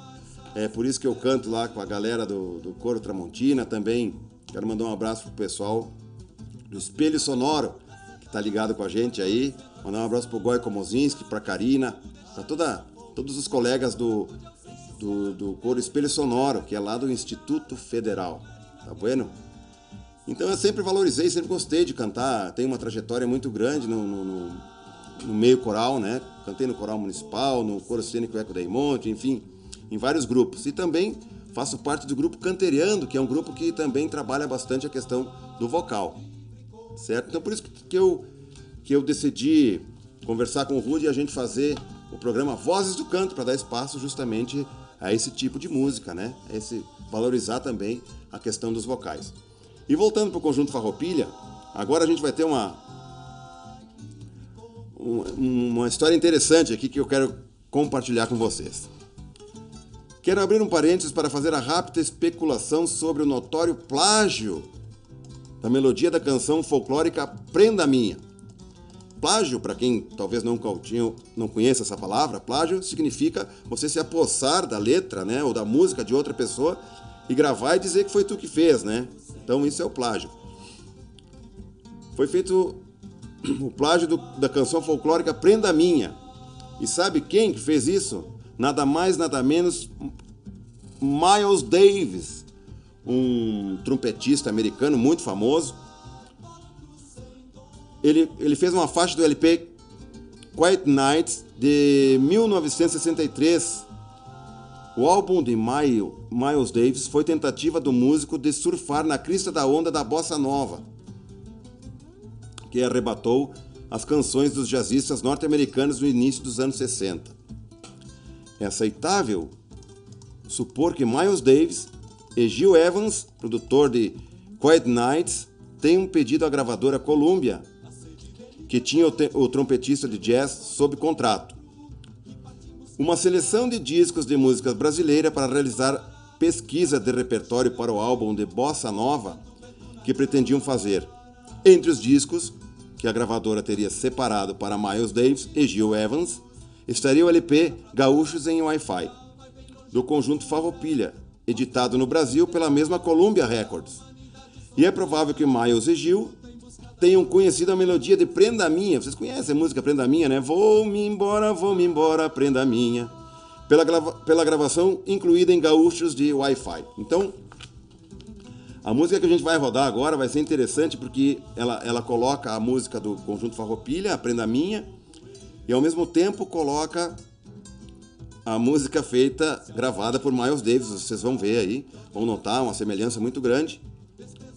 É por isso que eu canto lá com a galera do, do Coro Tramontina também. Quero mandar um abraço pro pessoal do Espelho Sonoro, que tá ligado com a gente aí. Mandar um abraço pro Goi Komozinski, pra Karina, pra toda todos os colegas do, do, do Coro Espelho Sonoro, que é lá do Instituto Federal. Tá bueno? Então eu sempre valorizei, sempre gostei de cantar. Tenho uma trajetória muito grande no, no, no, no meio coral, né? Cantei no coral municipal, no coro cênico Eco da enfim, em vários grupos. E também faço parte do grupo Canteriando, que é um grupo que também trabalha bastante a questão do vocal. Certo? Então por isso que eu, que eu decidi conversar com o Rude e a gente fazer o programa Vozes do Canto para dar espaço justamente a esse tipo de música, né? A esse valorizar também a questão dos vocais. E voltando para o conjunto Farroupilha, agora a gente vai ter uma uma história interessante aqui que eu quero compartilhar com vocês. Quero abrir um parênteses para fazer a rápida especulação sobre o notório plágio da melodia da canção folclórica Prenda Minha. Plágio, para quem talvez não, não conheça essa palavra, plágio significa você se apossar da letra, né, ou da música de outra pessoa e gravar e dizer que foi tu que fez, né? Então isso é o plágio. Foi feito o plágio do, da canção folclórica Prenda Minha. E sabe quem que fez isso? Nada mais, nada menos Miles Davis, um trompetista americano muito famoso. Ele, ele fez uma faixa do LP Quiet Nights de 1963 o álbum de Miles Davis foi tentativa do músico de surfar na crista da onda da bossa nova, que arrebatou as canções dos jazzistas norte-americanos no início dos anos 60. É aceitável supor que Miles Davis e Gil Evans, produtor de Quiet Nights, tenham pedido à gravadora Columbia, que tinha o, o trompetista de jazz sob contrato, uma seleção de discos de música brasileira para realizar pesquisa de repertório para o álbum de bossa nova que pretendiam fazer. Entre os discos que a gravadora teria separado para Miles Davis e Gil Evans, estaria o LP Gaúchos em Wi-Fi, do conjunto Farroupilha, editado no Brasil pela mesma Columbia Records. E é provável que Miles e Gil tenham conhecido a melodia de Prenda Minha. Vocês conhecem a música Prenda Minha, né? Vou-me embora, vou-me embora, Prenda Minha. Pela, grava pela gravação incluída em gaúchos de Wi-Fi. Então, a música que a gente vai rodar agora vai ser interessante porque ela, ela coloca a música do conjunto Farroupilha, a Prenda Minha, e ao mesmo tempo coloca a música feita, gravada por Miles Davis. Vocês vão ver aí, vão notar uma semelhança muito grande,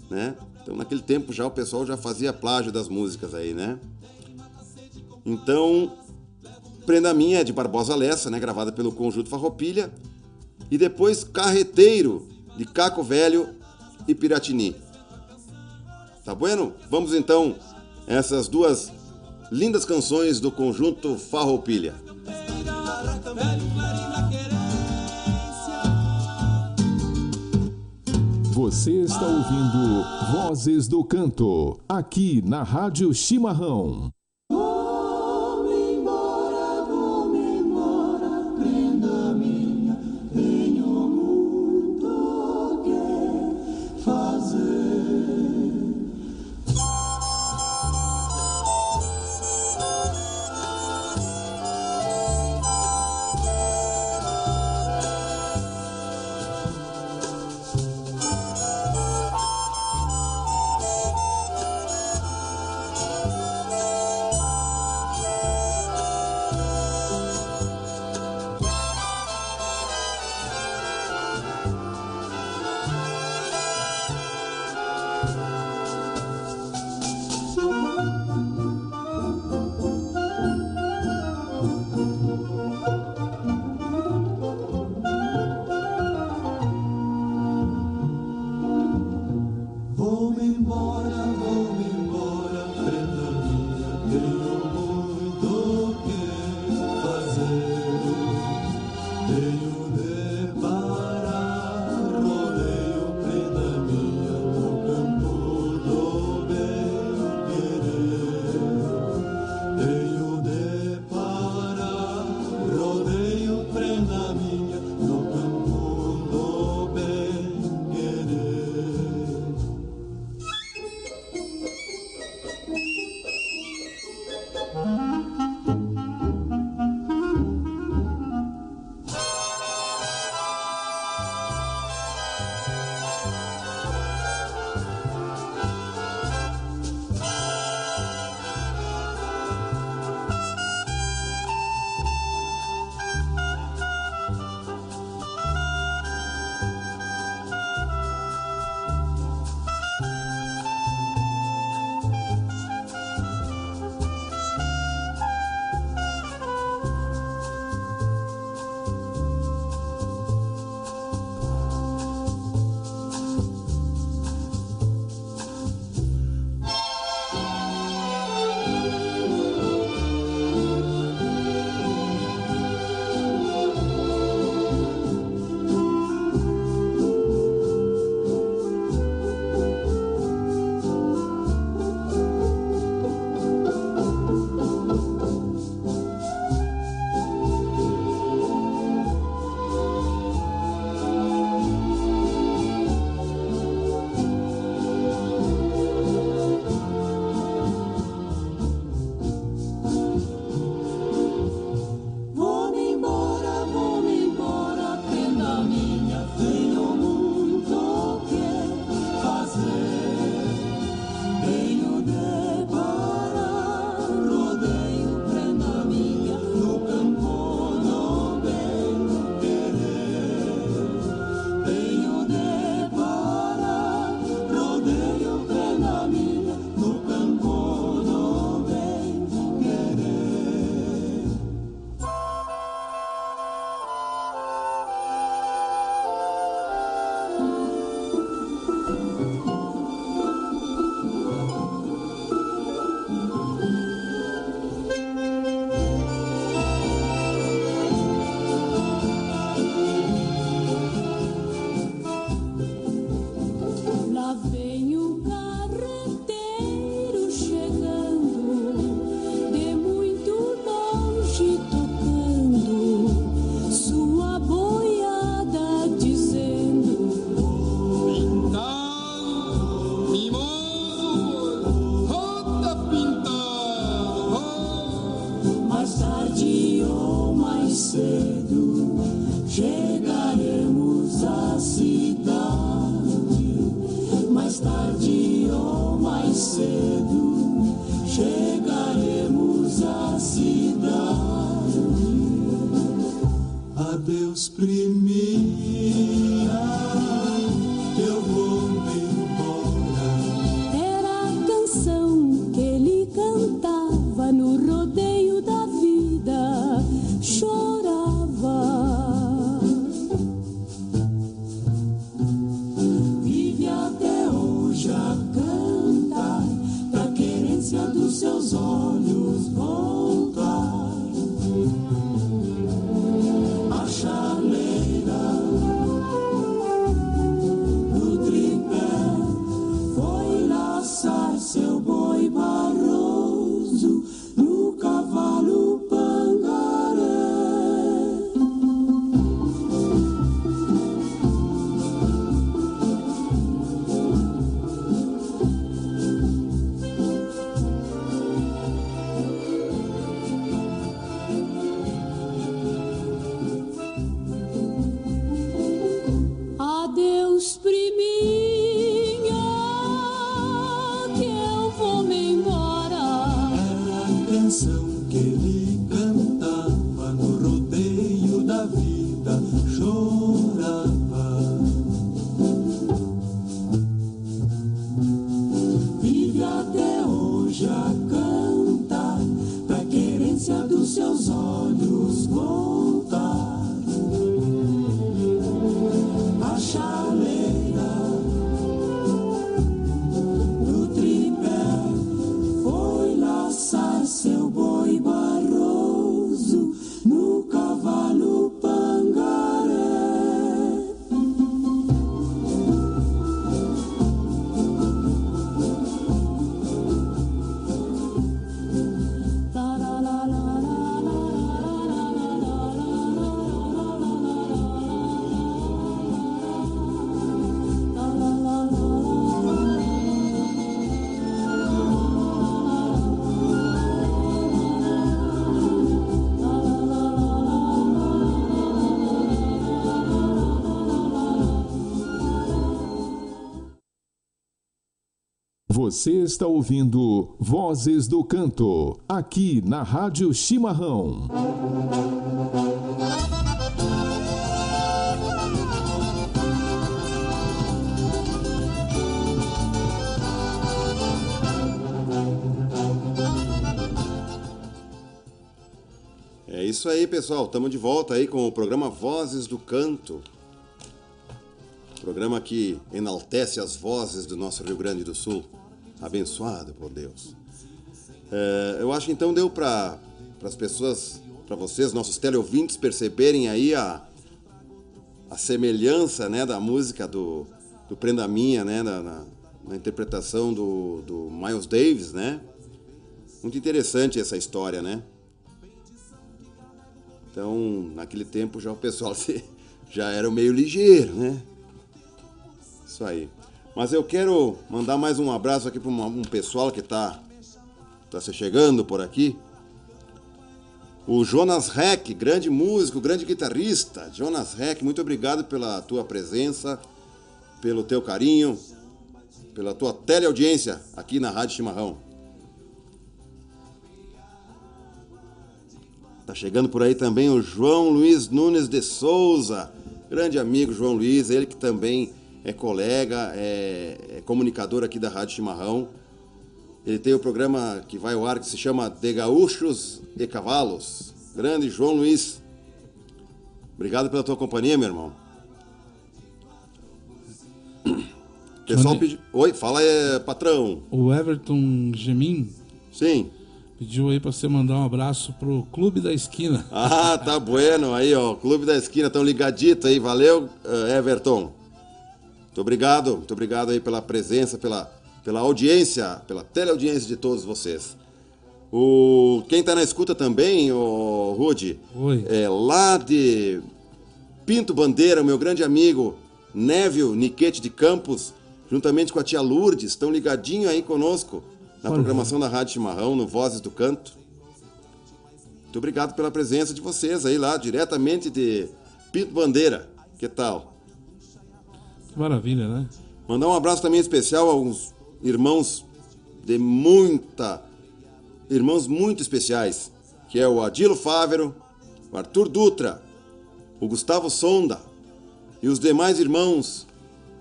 né? Então, naquele tempo já o pessoal já fazia plágio das músicas aí, né? Então, Prenda Minha é de Barbosa Lessa, né? Gravada pelo Conjunto Farroupilha. E depois Carreteiro, de Caco Velho e Piratini. Tá bueno? Vamos então essas duas lindas canções do Conjunto Farroupilha. Você está ouvindo Vozes do Canto, aqui na Rádio Chimarrão. Você está ouvindo Vozes do Canto, aqui na Rádio Chimarrão. É isso aí, pessoal. Estamos de volta aí com o programa Vozes do Canto. Programa que enaltece as vozes do nosso Rio Grande do Sul. Abençoado por Deus. É, eu acho que então deu para as pessoas, para vocês, nossos teleouvintes, perceberem aí a, a semelhança né, da música do, do Prenda Minha, né, na, na, na interpretação do, do Miles Davis, né? Muito interessante essa história, né? Então, naquele tempo já o pessoal já era meio ligeiro, né? Isso aí. Mas eu quero mandar mais um abraço aqui para um pessoal que está tá se chegando por aqui. O Jonas Reck, grande músico, grande guitarrista. Jonas Reck, muito obrigado pela tua presença, pelo teu carinho, pela tua teleaudiência aqui na Rádio Chimarrão. Tá chegando por aí também o João Luiz Nunes de Souza, grande amigo João Luiz, ele que também é colega, é, é comunicador aqui da Rádio Chimarrão. Ele tem o programa que vai ao ar que se chama De Gaúchos e Cavalos. Grande João Luiz. Obrigado pela tua companhia, meu irmão. Pessoal pediu. Oi, fala aí, patrão. O Everton Gemin Sim. pediu aí pra você mandar um abraço pro Clube da Esquina. Ah, tá bueno aí, ó. Clube da Esquina, tão ligadito aí. Valeu, eh, Everton. Muito obrigado, muito obrigado aí pela presença, pela, pela audiência, pela teleaudiência de todos vocês. O, quem tá na escuta também, o Rude, Oi. é lá de Pinto Bandeira, o meu grande amigo Névio Niquete de Campos, juntamente com a tia Lourdes, estão ligadinho aí conosco na Olha. programação da Rádio Chimarrão, no Vozes do Canto. Muito obrigado pela presença de vocês aí lá, diretamente de Pinto Bandeira. Que tal? Maravilha, né? Mandar um abraço também especial a uns irmãos de muita. Irmãos muito especiais, que é o Adilo Fávero, o Arthur Dutra, o Gustavo Sonda e os demais irmãos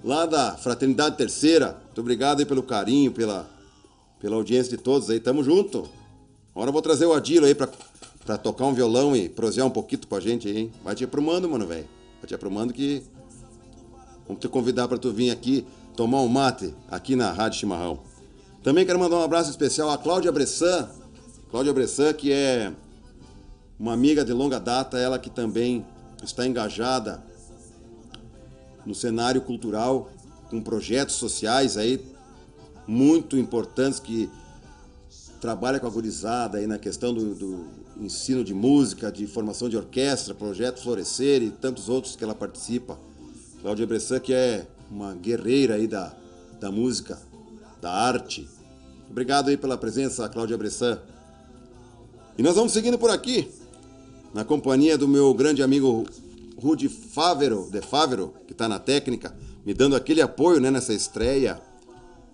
lá da Fraternidade Terceira. Muito obrigado aí pelo carinho, pela, pela audiência de todos aí. Tamo junto. Agora eu vou trazer o Adilo aí pra, pra tocar um violão e prosear um pouquinho com a gente aí, hein? Vai te aprumando, mano, velho. Vai te aprumando que Vamos te convidar para tu vir aqui tomar um mate aqui na Rádio Chimarrão. Também quero mandar um abraço especial a Cláudia Bressan. Cláudia Bressan, que é uma amiga de longa data, ela que também está engajada no cenário cultural com projetos sociais aí muito importantes que trabalha com a gurizada aí na questão do, do ensino de música, de formação de orquestra, projeto Florescer e tantos outros que ela participa. Cláudia Bressan, que é uma guerreira aí da, da música, da arte. Obrigado aí pela presença, Cláudia Bressan. E nós vamos seguindo por aqui, na companhia do meu grande amigo Rudy Fávero, de Fávero, que está na técnica, me dando aquele apoio né, nessa estreia.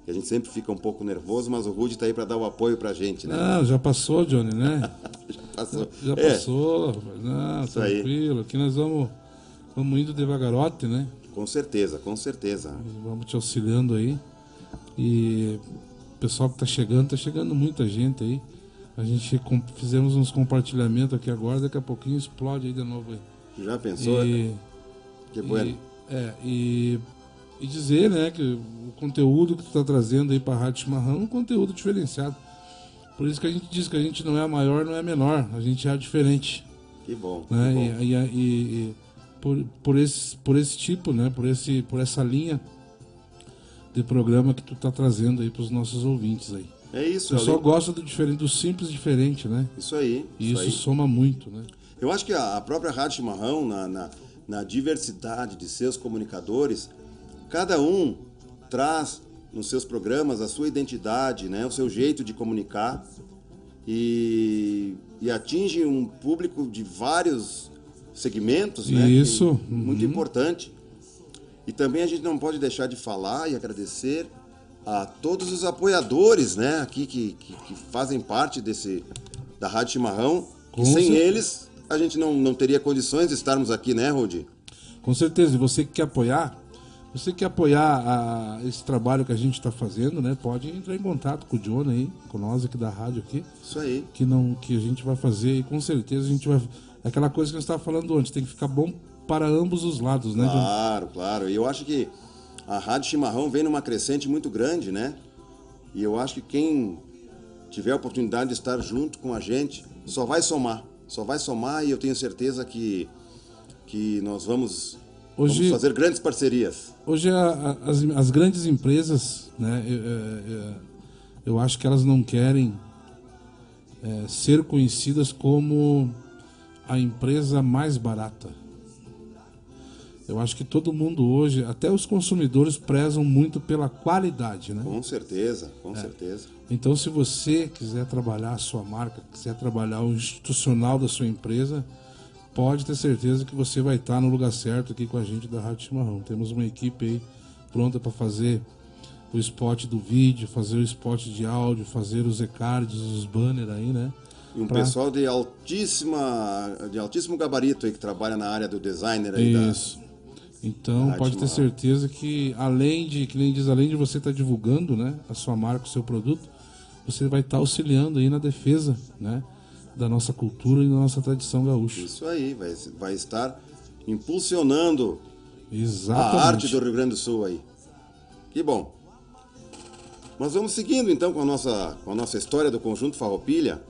Que a gente sempre fica um pouco nervoso, mas o Rudy está aí para dar o apoio pra gente, né? Não, já passou, Johnny, né? Já passou. Já É, passou, rapaz. Não, Isso aí. tranquilo. Aqui nós vamos, vamos indo devagarote, né? com certeza, com certeza. Vamos te auxiliando aí. E o pessoal que tá chegando, tá chegando muita gente aí. A gente fizemos uns compartilhamentos aqui agora, daqui a pouquinho explode aí de novo aí. Já pensou? E, que bueno. e, é, e, e dizer, né, que o conteúdo que tu tá trazendo aí pra Rádio Chimarrão é um conteúdo diferenciado. Por isso que a gente diz que a gente não é a maior, não é a menor, a gente é a diferente. Que bom. que né? bom. E, e, e- e por, por, esse, por esse tipo, né? Por, esse, por essa linha de programa que tu tá trazendo aí pros nossos ouvintes aí. É isso, eu- gosta do diferente, do simples diferente, né? Isso aí. E isso, aí. soma muito, né? Eu acho que a a própria Rádio Chimarrão, na, na, na diversidade de seus comunicadores, cada um traz nos seus programas a sua identidade, né, o seu jeito de comunicar e, e atinge um público de vários segmentos, né? Isso, que- Muito importante. E também a gente não pode deixar de falar e agradecer a todos os apoiadores, né, aqui que, que, que fazem parte desse da Rádio Chimarrão. Com E sem certeza. eles, a gente não, não teria condições de estarmos aqui, né, Rudi? Com certeza, e você que quer apoiar, você que quer apoiar a- esse trabalho que a gente está fazendo, né? Pode entrar em contato com o John aí, com nós aqui da rádio aqui, Isso aí. que não que a gente vai fazer e com certeza a gente vai aquela coisa que nós estava falando antes, tem que ficar bom para ambos os lados, né? Claro, claro. E eu acho que a Rádio Chimarrão vem numa crescente muito grande, né? E eu acho que quem tiver a oportunidade de estar junto com a gente só vai somar. Só vai somar e eu tenho certeza que, que nós vamos, Hoje- vamos fazer grandes parcerias. Hoje a- a- as, as grandes empresas, né, eu, eu- eu- eu acho que elas não querem é, ser conhecidas como a empresa mais barata. Eu acho que todo mundo hoje, até os consumidores, prezam muito pela qualidade, né? Com certeza, É. com certeza. Então, se você quiser trabalhar a sua marca, quiser trabalhar o institucional da sua empresa, pode ter certeza que você vai estar no lugar certo aqui com a gente da Rádio Chimarrão. Temos uma equipe aí pronta para fazer o spot do vídeo, fazer o spot de áudio, fazer os e-cards, os banners aí, né? E um Pra- pessoal de altíssima, de altíssimo gabarito aí que trabalha na área do designer aí da, Isso. Então, Rádio pode ter certeza que além de, que nem diz, além de você estar divulgando, né, a sua marca, o seu produto, você vai estar auxiliando aí na defesa, né, da nossa cultura e da nossa tradição gaúcha. Isso aí, vai, vai estar impulsionando Exatamente. a arte do Rio Grande do Sul aí. Que bom. Mas vamos seguindo então com a nossa, com a nossa história do Conjunto Farroupilha.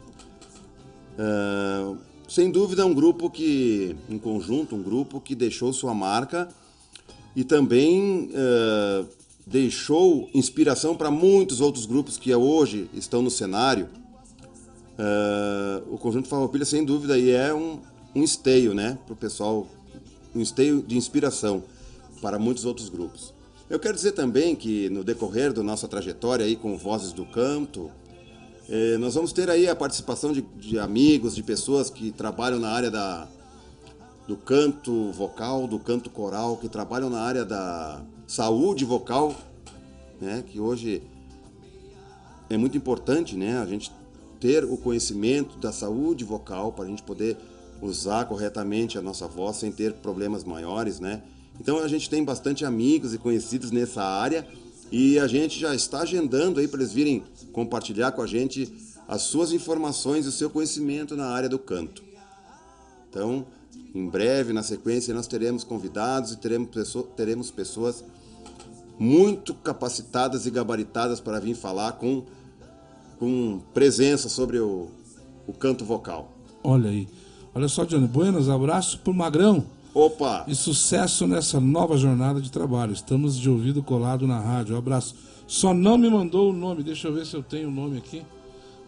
É, sem dúvida, um grupo que. Um conjunto, um grupo que deixou sua marca e também é, deixou inspiração para muitos outros grupos que hoje estão no cenário. É, o Conjunto Farroupilha, sem dúvida, aí é um, um esteio, né? Para o pessoal, um esteio de inspiração para muitos outros grupos. Eu quero dizer também que no decorrer da nossa trajetória aí com Vozes do Canto, eh, nós vamos ter aí a participação de, de amigos, de pessoas que trabalham na área da, do canto vocal, do canto coral, que trabalham na área da saúde vocal, né? Que hoje é muito importante, né? A gente ter o conhecimento da saúde vocal para a gente poder usar corretamente a nossa voz sem ter problemas maiores, né? Então a gente tem bastante amigos e conhecidos nessa área e a gente já está agendando aí para eles virem compartilhar com a gente as suas informações e o seu conhecimento na área do canto. Então, em breve, na sequência, nós teremos convidados e teremos, teremos pessoas muito capacitadas e gabaritadas para vir falar com, com presença sobre o, o canto vocal. Olha aí. Olha só, Johnny Buenas, abraço pro Magrão. Opa! E sucesso nessa nova jornada de trabalho. Estamos de ouvido colado na rádio. Um abraço. Só não me mandou o nome. Deixa eu ver se eu tenho o nome aqui.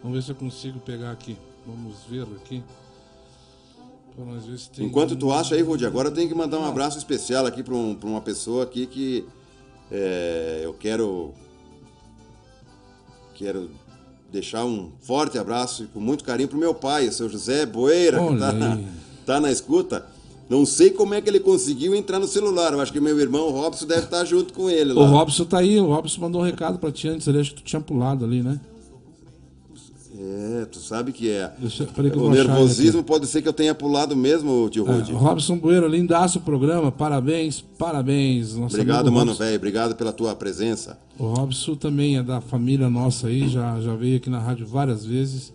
Vamos ver se eu consigo pegar aqui. Vamos ver aqui. Tem Enquanto tu acha aí, Rudy, agora eu tenho que mandar um abraço especial aqui para um, uma pessoa aqui que é, eu quero quero deixar um forte abraço e com muito carinho pro meu pai, o seu José Boeira, que Olha tá na, tá na escuta. Não sei como é que ele conseguiu entrar no celular. Eu acho que meu irmão o Robson deve estar junto com ele lá. O Robson tá aí, o Robson mandou um recado pra ti antes ali, acho que tu tinha pulado ali, né? É, tu sabe que é. Deixa- que o ele nervosismo pode ser que eu tenha pulado mesmo, tio É, Rudy. Robson Bueiro, lindaço o programa, parabéns, parabéns. Nosso Obrigado, mano, velho. Obrigado pela tua presença. O Robson também é da família nossa aí, já, já veio aqui na rádio várias vezes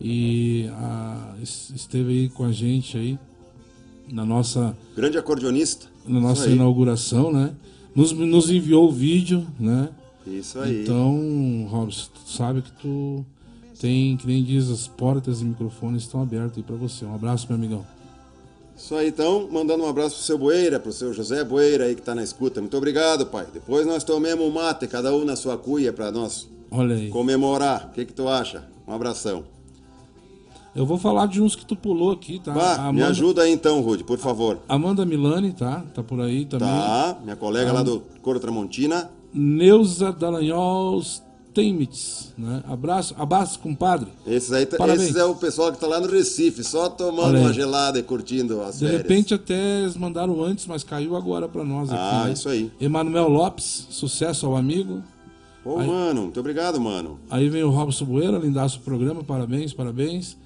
e ah, es- esteve aí com a gente aí na nossa, Grande acordeonista. na nossa inauguração, né? Nos, nos enviou o vídeo, né? Isso aí. Então, Robson, tu sabe que tu tem, que nem diz, as portas e microfones estão abertos aí pra você. Um abraço, meu amigão. Isso aí, então, mandando um abraço pro seu Boeira, pro seu José Boeira aí que tá na escuta. Muito obrigado, pai. Depois nós tomemos um mate, cada um na sua cuia, pra nós Olha aí. comemorar. O que que tu acha? Um abração. Eu vou falar de uns que tu pulou aqui, tá? Vá, A me Amanda- ajuda aí então, Rude, por favor. Amanda Milani, tá? Tá por aí também. Tá, minha colega lá do Coro Tramontina. Neuza Dallagnol Steinmetz, né? Abraço, abraço, compadre. Esses aí, Parabéns. esses é o pessoal que tá lá no Recife, só tomando uma gelada e curtindo as De férias. repente até eles mandaram antes, mas caiu agora pra nós aqui. Ah, né? isso aí. Emanuel Lopes, sucesso ao amigo. Ô, mano, muito obrigado, mano. Aí vem o Robson Bueira, lindaço o programa, parabéns, parabéns.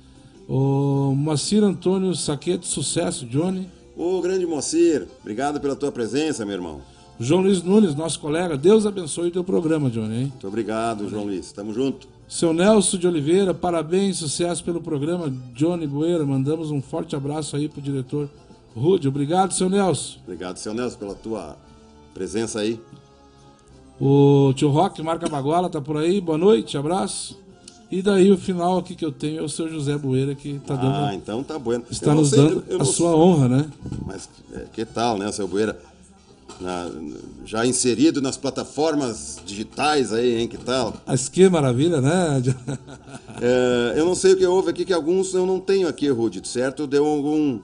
O Moacir Antônio Saquete, sucesso, Johnny. Ô, grande Moacir, obrigado pela tua presença, meu irmão. João Luiz Nunes, nosso colega, Deus abençoe o teu programa, Johnny, hein? Muito obrigado, João Luiz. Tamo junto. Seu Nelson de Oliveira, parabéns, sucesso pelo programa. Johnny Bueira, mandamos um forte abraço aí pro diretor Rude. Obrigado, seu Nelson. Obrigado, seu Nelson, pela tua presença aí. O tio Rock, Marca Baguala, tá por aí. Boa noite, abraço. E daí o final aqui que eu tenho é o seu José Bueira, que tá dando. Ah, então tá bueno. está Eu nos sei, dando eu a não- sua honra, né? Mas é, que tal, né, seu Bueira? Na- já inserido nas plataformas digitais aí, hein? Que tal? Mas que maravilha, né? É, eu não sei o que houve aqui, que alguns eu não tenho aqui, Rudy, certo? Deu algum.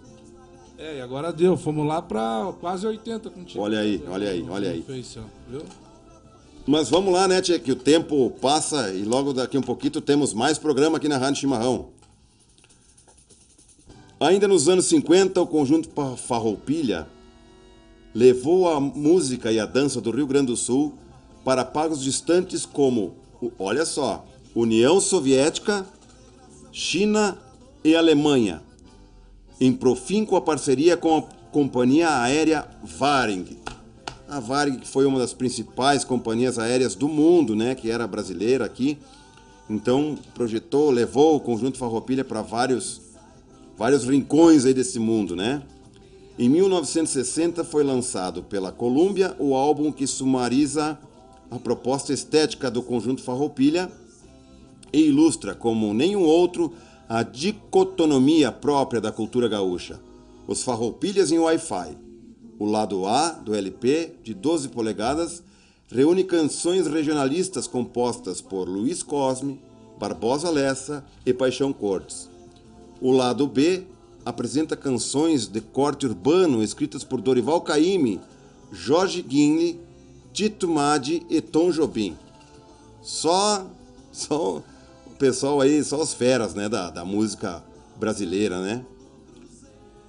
É, e agora deu. Fomos lá pra quase 80 contigo. Olha aí, olha aí, olha aí. No Face, ó, viu? Mas vamos lá, né, tia, que o tempo passa e logo daqui um pouquinho temos mais programa aqui na Rádio Chimarrão. Ainda nos anos 50, o conjunto Farroupilha levou a música e a dança do Rio Grande do Sul para pagos distantes como, olha só, União Soviética, China e Alemanha, em profim com a parceria com a companhia aérea Varing. A Varig, que foi uma das principais companhias aéreas do mundo, né, que era brasileira aqui. Então, projetou, levou o conjunto Farroupilha para vários vários rincões aí desse mundo, né? Em 1960 foi lançado pela Columbia o álbum que sumariza a proposta estética do conjunto Farroupilha e ilustra como nenhum outro a dicotomia própria da cultura gaúcha. Os Farroupilhas em Wi-Fi. O lado A do LP, de 12 polegadas, reúne canções regionalistas compostas por Luiz Cosme, Barbosa Lessa e Paixão Cortes. O lado B apresenta canções de corte urbano escritas por Dorival Caymmi, Jorge Guinle, Tito Madi e Tom Jobim. Só, só o pessoal aí, só as feras né, da, da música brasileira, né?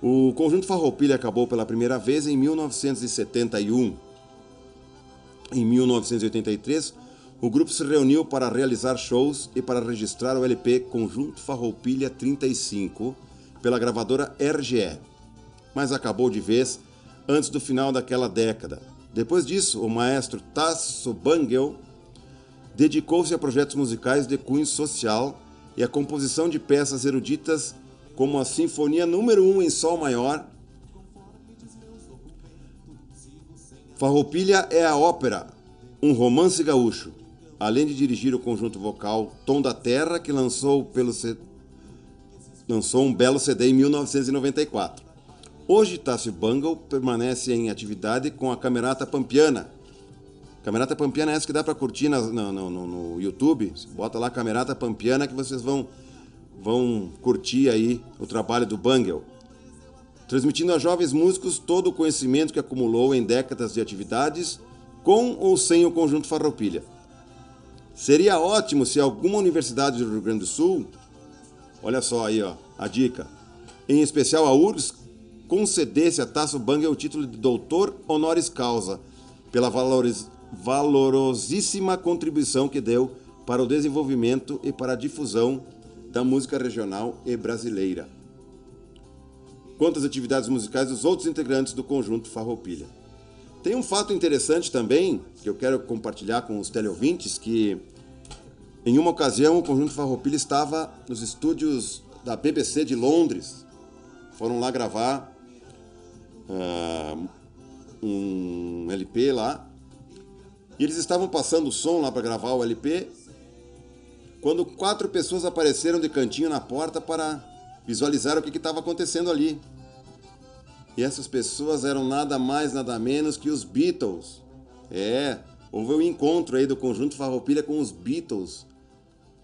O conjunto Farroupilha acabou pela primeira vez em 1971. Em 1983, o grupo se reuniu para realizar shows e para registrar o LP Conjunto Farroupilha 35 pela gravadora RGE, mas acabou de vez antes do final daquela década. Depois disso, o maestro Tasso Bangel dedicou-se a projetos musicais de cunho social e a composição de peças eruditas como a Sinfonia número 1 em Sol Maior. Farroupilha é a ópera, um romance gaúcho, além de dirigir o conjunto vocal Tom da Terra, que lançou, pelo lançou um belo CD em 1994. Hoje, Tássio Bungle permanece em atividade com a Camerata Pampiana. Camerata Pampiana é essa que dá para curtir no, no, no, no YouTube. Bota lá Camerata Pampiana que vocês vão vão curtir aí o trabalho do Bangel, transmitindo a jovens músicos todo o conhecimento que acumulou em décadas de atividades, com ou sem o conjunto Farroupilha. Seria ótimo se alguma universidade do Rio Grande do Sul, olha só aí ó, a dica, em especial a URGS, concedesse a Tasso Bangel o título de doutor honoris causa pela valoriz valorosíssima contribuição que deu para o desenvolvimento e para a difusão da música regional e brasileira. Quanto às atividades musicais dos outros integrantes do conjunto Farroupilha. Tem um fato interessante também, que eu quero compartilhar com os teleouvintes, que em uma ocasião o conjunto Farroupilha estava nos estúdios da BBC de Londres. Foram lá gravar uh, um LP lá. E eles estavam passando o som lá para gravar o LP quando quatro pessoas apareceram de cantinho na porta para visualizar o que estava acontecendo ali. E essas pessoas eram nada mais, nada menos que os Beatles. É, houve um encontro aí do conjunto Farroupilha com os Beatles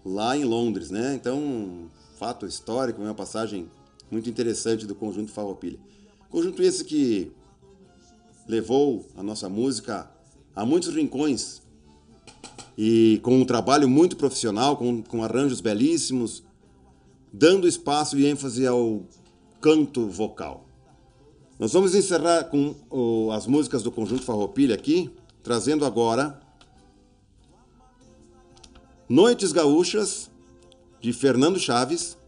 lá em Londres, né? Então, um fato histórico, uma passagem muito interessante do conjunto Farroupilha. Conjunto esse que levou a nossa música a muitos rincões e com um trabalho muito profissional, com, com arranjos belíssimos, dando espaço e ênfase ao canto vocal. Nós vamos encerrar com as músicas do Conjunto Farroupilha aqui, trazendo agora Noites Gaúchas, de Fernando Chaves,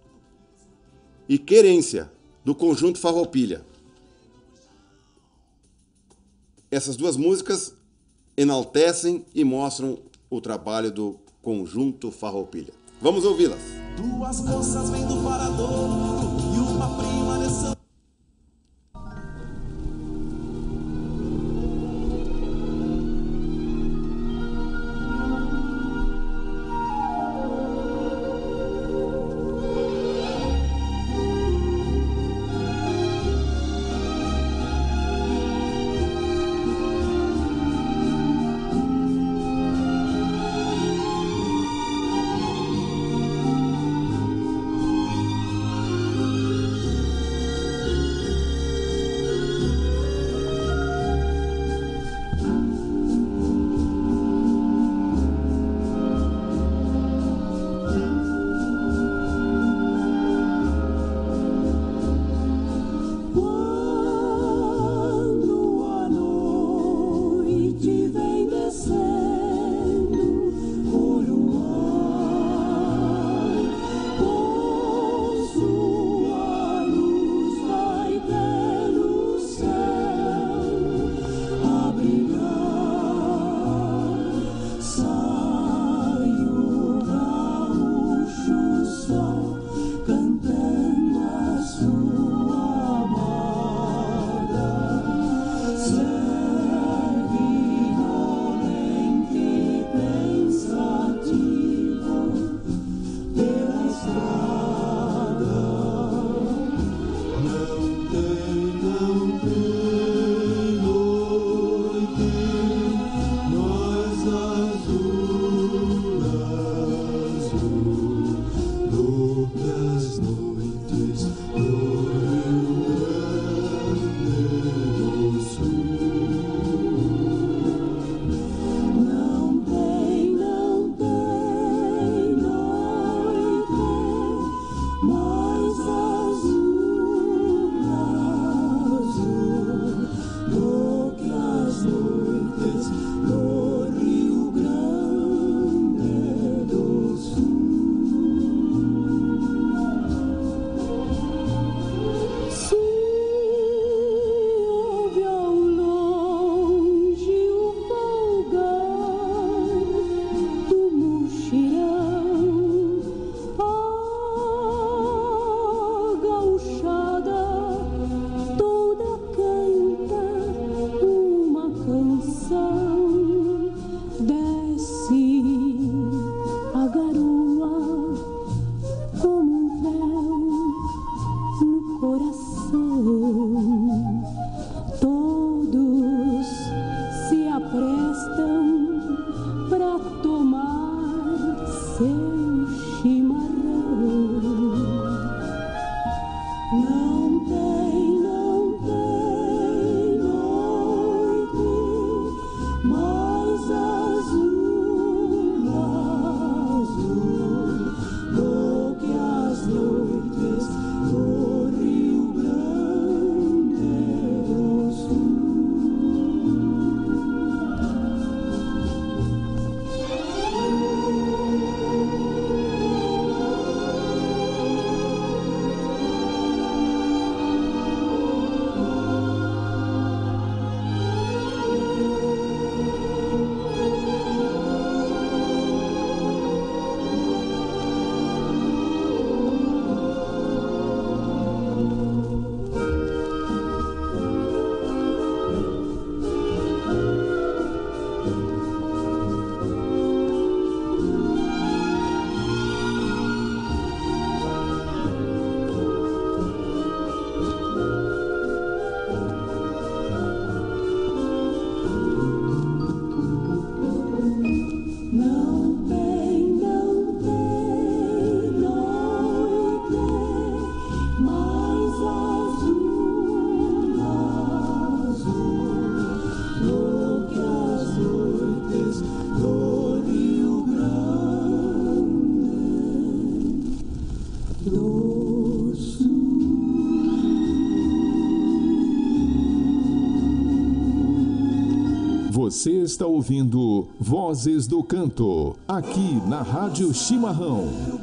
e Querência, do Conjunto Farroupilha. Essas duas músicas enaltecem e mostram o trabalho do Conjunto Farroupilha. Vamos ouvi-las. Duas moças vêm do parador e uma prima nessa Você está ouvindo Vozes do Canto, aqui na Rádio Chimarrão.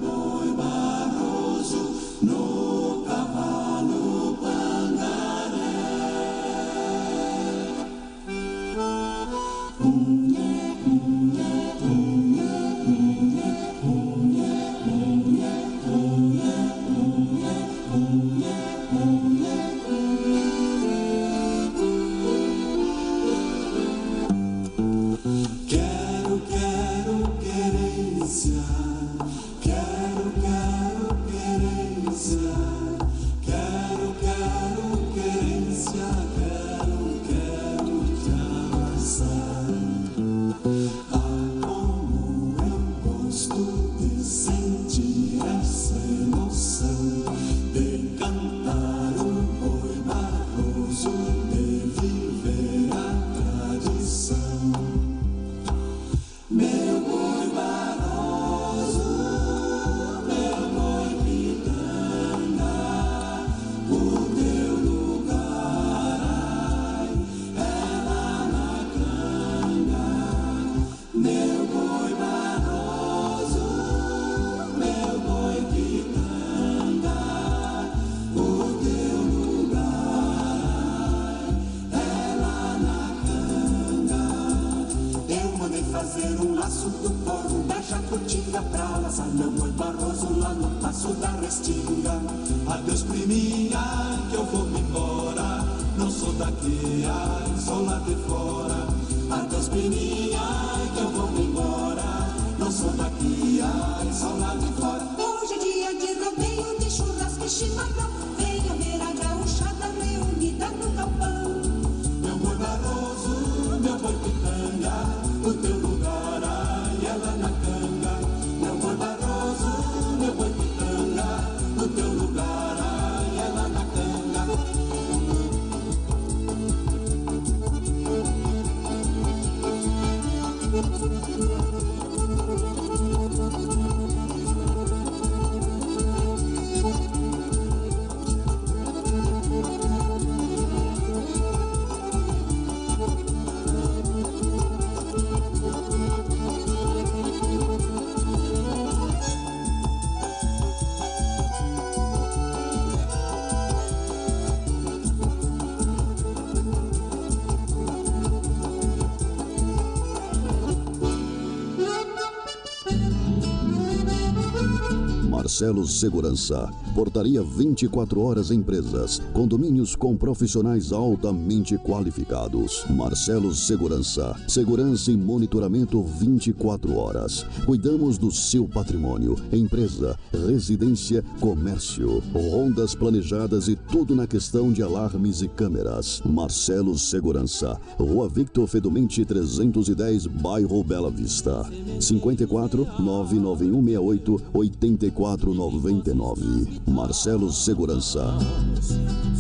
Marcelo Segurança. Portaria 24 horas empresas. Condomínios com profissionais altamente qualificados. Marcelo Segurança. Segurança e monitoramento 24 horas. Cuidamos do seu patrimônio. Empresa, residência, comércio. Rondas planejadas e tudo na questão de alarmes e câmeras. Marcelo Segurança. Rua Victor Fedomente 310, bairro Bela Vista. 54 99168 8499. Marcelo Segurança.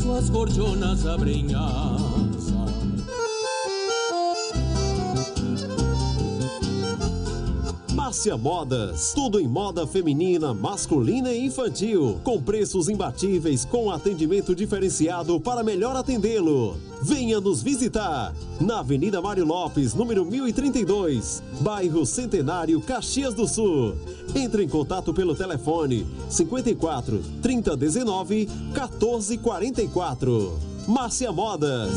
Suas gorjonas abrem Márcia Modas, tudo em moda feminina, masculina e infantil, com preços imbatíveis, com atendimento diferenciado para melhor atendê-lo. Venha nos visitar na Avenida Mário Lopes, número 1032, bairro Centenário, Caxias do Sul. Entre em contato pelo telefone 54 3019 1444. Márcia Modas.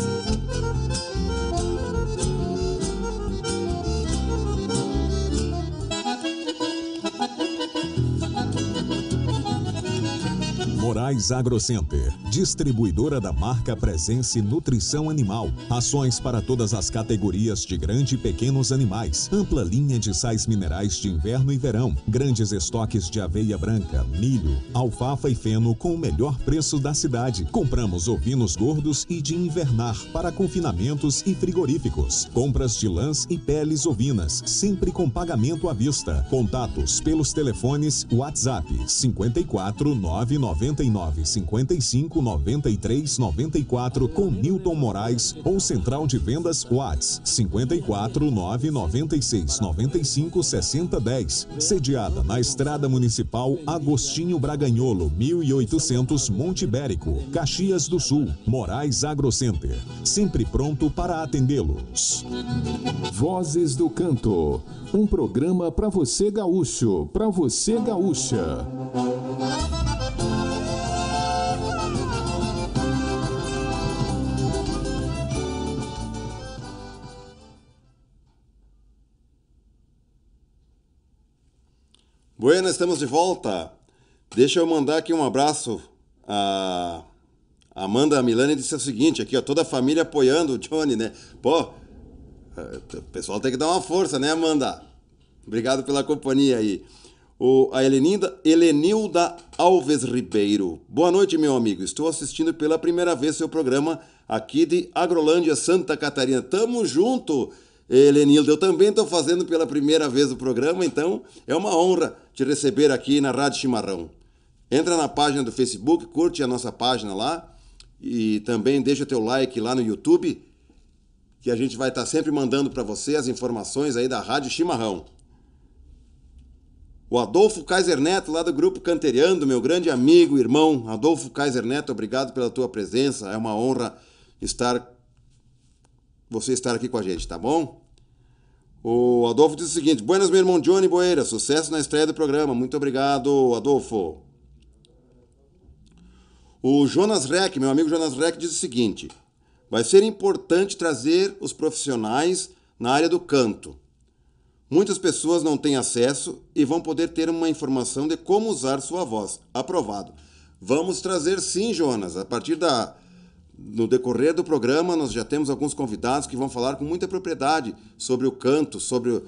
Moraes AgroCenter, distribuidora da marca Presença e Nutrição Animal. Ações para todas as categorias de grande e pequenos animais. Ampla linha de sais minerais de inverno e verão. Grandes estoques de aveia branca, milho, alfafa e feno com o melhor preço da cidade. Compramos ovinos gordos e de invernar para confinamentos e frigoríficos. Compras de lãs e peles ovinas, sempre com pagamento à vista. Contatos pelos telefones WhatsApp 54 999 9955 93 94 com Newton Moraes ou Central de Vendas Whats 54 996 95 60 10. Sediada na Estrada Municipal Agostinho Braganholo, 1800 Monte Bérico, Caxias do Sul. Moraes Agrocenter. Sempre pronto para atendê-los. Vozes do Canto. Um programa para você gaúcho, para você gaúcha. Bueno, estamos de volta. Deixa eu mandar aqui um abraço a Amanda Milani disse o seguinte aqui, ó, toda a família apoiando o Johnny, né? Pô, é, o pessoal tem que dar uma força, né, Amanda? Obrigado pela companhia aí. O, a Heleninda, Helenilda Alves Ribeiro. Boa noite, meu amigo. Estou assistindo pela primeira vez seu programa aqui de Agrolândia, Santa Catarina. Tamo junto, Helenilda. Eu também estou fazendo pela primeira vez o programa, então é uma honra te receber aqui na Rádio Chimarrão. Entra na página do Facebook, curte a nossa página lá e também deixa teu like lá no YouTube, que a gente vai estar sempre mandando para você as informações aí da Rádio Chimarrão. O Adolfo Kaiser Neto, lá do Grupo Canteriano, meu grande amigo, irmão. Adolfo Kaiser Neto, obrigado pela tua presença. É uma honra estar você estar aqui com a gente, tá bom? O Adolfo diz o seguinte: Buenas, meu irmão Johnny Boeira. Sucesso na estreia do programa. Muito obrigado, Adolfo. O Jonas Reck, meu amigo Jonas Reck, diz o seguinte: vai ser importante trazer os profissionais na área do canto. Muitas pessoas não têm acesso e vão poder ter uma informação de como usar sua voz. Aprovado. Vamos trazer sim, Jonas. A partir da no decorrer do programa, nós já temos alguns convidados que vão falar com muita propriedade sobre o canto, sobre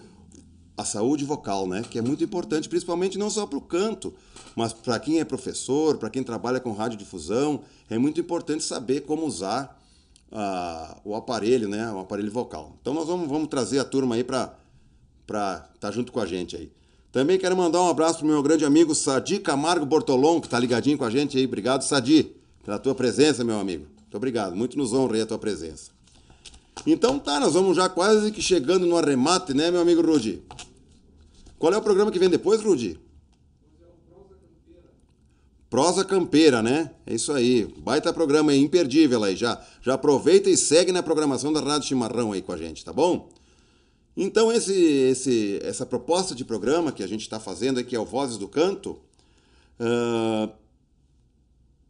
a saúde vocal, né? Que é muito importante, principalmente não só para o canto, mas para quem é professor, para quem trabalha com radiodifusão, é muito importante saber como usar uh, o aparelho, né? O aparelho vocal. Então nós vamos, vamos trazer a turma aí para estar tá junto com a gente aí. Também quero mandar um abraço para meu grande amigo Sadi Camargo Bortolom, que está ligadinho com a gente aí. Obrigado, Sadi, pela tua presença, meu amigo. Muito obrigado. Muito nos honra a tua presença. Então tá, nós vamos já quase que chegando no arremate, né, meu amigo Rudy? Qual é o programa que vem depois, Rudy? Prosa Campeira, né? É isso aí. Baita programa aí, imperdível aí. Já, já aproveita e segue na programação da Rádio Chimarrão aí com a gente, tá bom? Então, esse, esse, essa proposta de programa que a gente está fazendo aqui, é o Vozes do Canto, uh,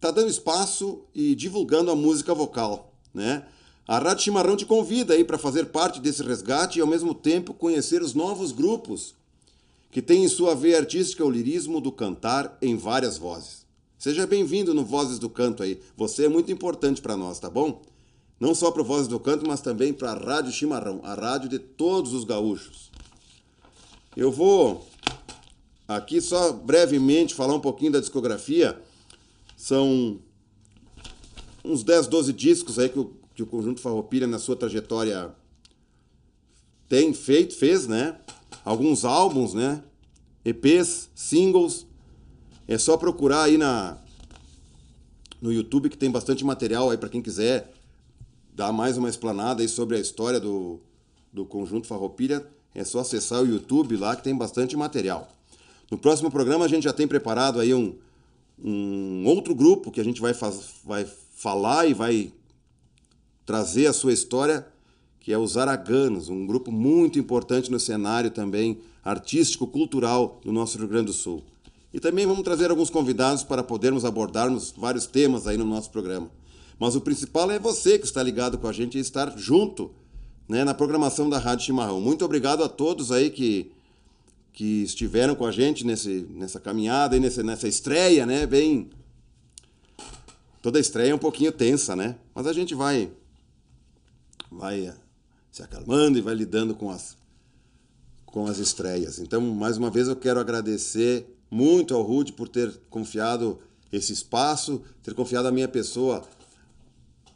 tá dando espaço e divulgando a música vocal, né? A Rádio Chimarrão te convida aí para fazer parte desse resgate e, ao mesmo tempo, conhecer os novos grupos que tem em sua veia artística o lirismo do cantar em várias vozes. Seja bem-vindo no Vozes do Canto aí. Você é muito importante para nós, tá bom? Não só para o Vozes do Canto, mas também para a Rádio Chimarrão, a rádio de todos os gaúchos. Eu vou aqui só brevemente falar um pouquinho da discografia. São uns 10, 12 discos aí que o, que o Conjunto Farroupilha na sua trajetória tem feito, fez, né? alguns álbuns, né? EPs, singles. É só procurar aí na no YouTube que tem bastante material aí para quem quiser dar mais uma explanada aí sobre a história do, do conjunto Farroupilha. É só acessar o YouTube lá que tem bastante material. No próximo programa a gente já tem preparado aí um, um outro grupo que a gente vai, vai falar e vai trazer a sua história que é os Araganos, um grupo muito importante no cenário também artístico, cultural do nosso Rio Grande do Sul. E também vamos trazer alguns convidados para podermos abordarmos vários temas aí no nosso programa. Mas o principal é você que está ligado com a gente e estar junto né, na programação da Rádio Chimarrão. Muito obrigado a todos aí que, que estiveram com a gente nesse, nessa caminhada e nessa, nessa estreia, né? Bem. Toda estreia é um pouquinho tensa, né? Mas a gente vai. Vai se acalmando e vai lidando com as, com as estreias. Então, mais uma vez, eu quero agradecer muito ao Rude por ter confiado esse espaço, ter confiado a minha pessoa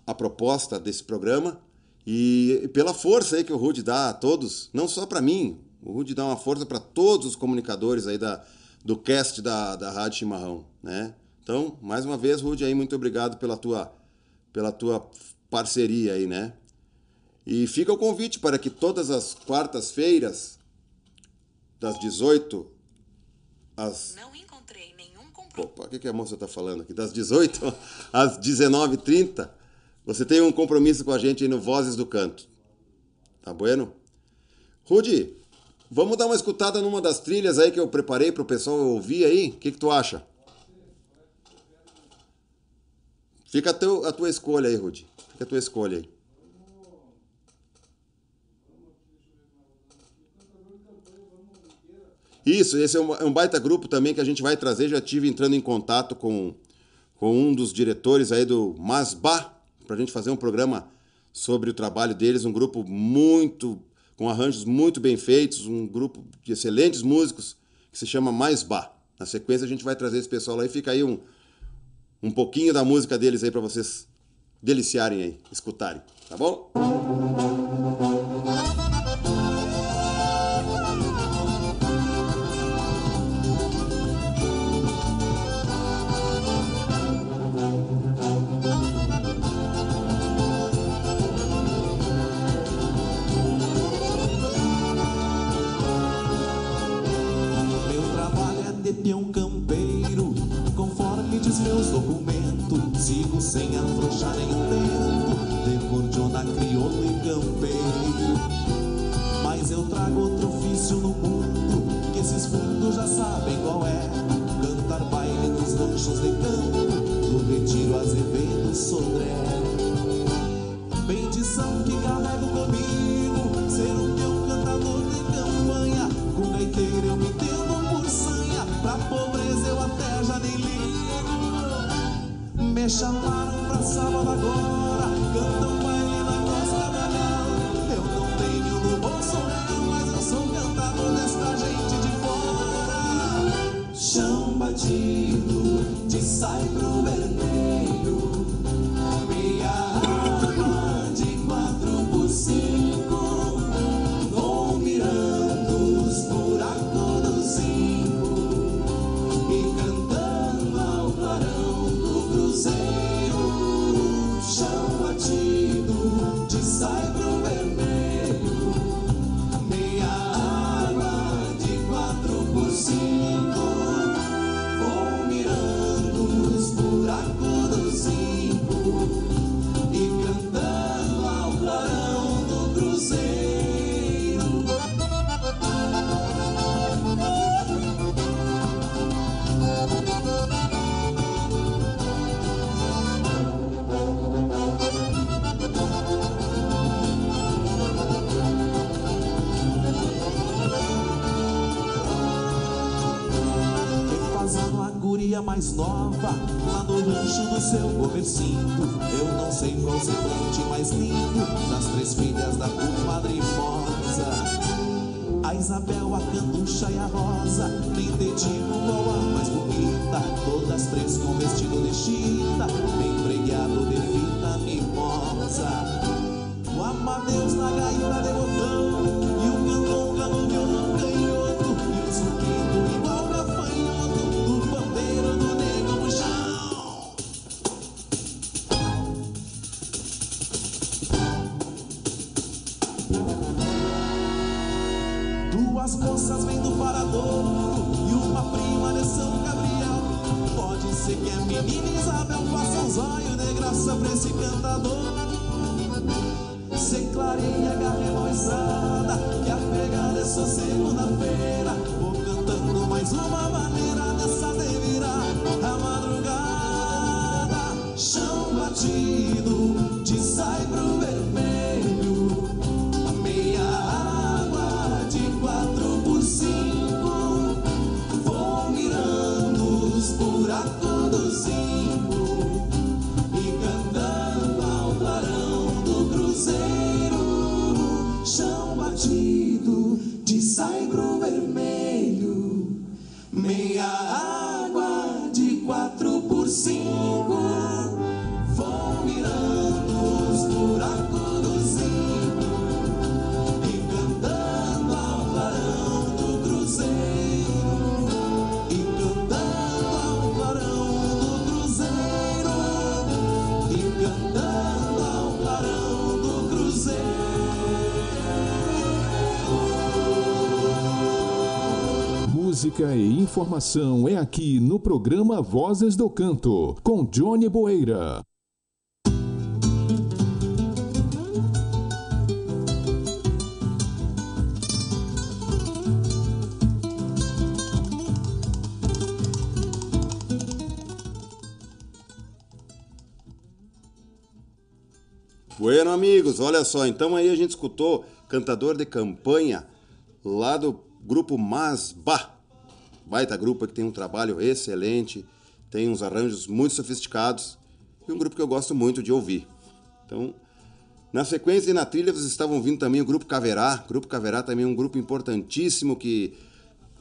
a proposta desse programa e pela força aí que o Rude dá a todos, não só para mim, o Rude dá uma força para todos os comunicadores aí da, do cast da, da Rádio Chimarrão, né? Então, mais uma vez, Rude, aí, muito obrigado pela tua, pela tua parceria aí, né? E fica o convite para que todas as quartas-feiras, das 18 às. Não encontrei nenhum Opa, o que, que a moça está falando aqui? Das 18 às 19h30, você tem um compromisso com a gente aí no Vozes do Canto. Tá bueno? Rudy, vamos dar uma escutada numa das trilhas aí que eu preparei para o pessoal ouvir aí? O que, que tu acha? Fica a, teu, a tua escolha aí, Rudy. Fica a tua escolha aí. Isso, esse é um, é um baita grupo também que a gente vai trazer. Já tive entrando em contato com, com um dos diretores aí do Masba, para a gente fazer um programa sobre o trabalho deles. Um grupo muito, com arranjos muito bem feitos, um grupo de excelentes músicos que se chama Masba. Na sequência a gente vai trazer esse pessoal lá e fica aí um, um pouquinho da música deles aí para vocês deliciarem aí, escutarem, tá bom? Mais nova Lá no rancho do seu comercinho Eu não sei qual semblante mais lindo Das três filhas da comadre Formosa A Isabel, a Canducha e a Rosa Nem te digo qual a mais bonita. Todas três com vestido de chita música e informação é aqui no programa Vozes do Canto, com Johnny Boeira. Bueno, amigos, olha só, então aí a gente escutou cantador de campanha lá do grupo Masba. Baita grupo que tem um trabalho excelente, tem uns arranjos muito sofisticados e um grupo que eu gosto muito de ouvir. Então, na sequência e na trilha vocês estavam vindo também o grupo Caverá. Grupo Caverá também é um grupo importantíssimo que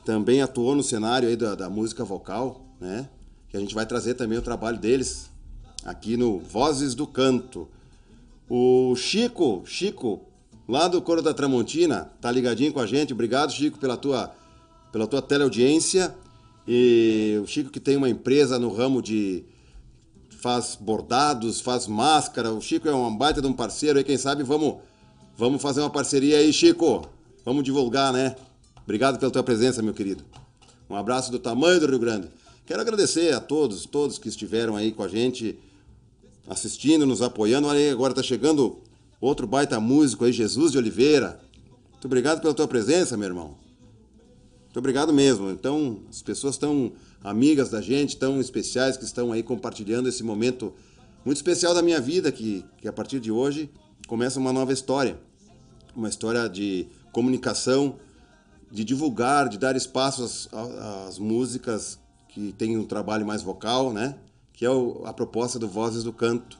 também atuou no cenário aí da, da música vocal, né? Que a gente vai trazer também o trabalho deles aqui no Vozes do Canto. O Chico, Chico, lá do Coro da Tramontina, tá ligadinho com a gente. Obrigado, Chico, pela tua, pela tua teleaudiência. E o Chico que tem uma empresa no ramo de faz bordados, faz máscara. O Chico é um baita de um parceiro aí, quem sabe vamos vamos fazer uma parceria aí, Chico. Vamos divulgar, né? Obrigado pela tua presença, meu querido. Um abraço do tamanho do Rio Grande. Quero agradecer a todos, todos que estiveram aí com a gente assistindo, nos apoiando. Olha aí, agora tá chegando outro baita músico aí, Jesus de Oliveira. Muito obrigado pela tua presença, meu irmão. Muito obrigado mesmo. Então, as pessoas tão amigas da gente, tão especiais, que estão aí compartilhando esse momento muito especial da minha vida, que, que a partir de hoje começa uma nova história. Uma história de comunicação, de divulgar, de dar espaço às, às músicas que têm um trabalho mais vocal, né? que é o, a proposta do Vozes do Canto.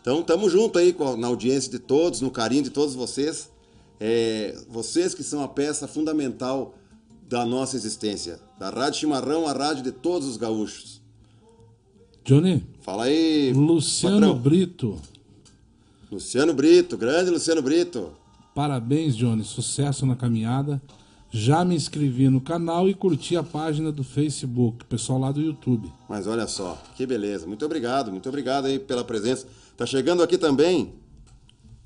Então, estamos junto aí com, na audiência de todos, no carinho de todos vocês. É, vocês que são a peça fundamental da nossa existência. Da Rádio Chimarrão, a rádio de todos os gaúchos. Johnny. Fala aí. Luciano patrão. Brito. Luciano Brito, grande Luciano Brito. Parabéns, Johnny. Sucesso na caminhada. Já me inscrevi no canal e curti a página do Facebook, pessoal lá do YouTube. Mas olha só, que beleza. Muito obrigado, muito obrigado aí pela presença. Tá chegando aqui também.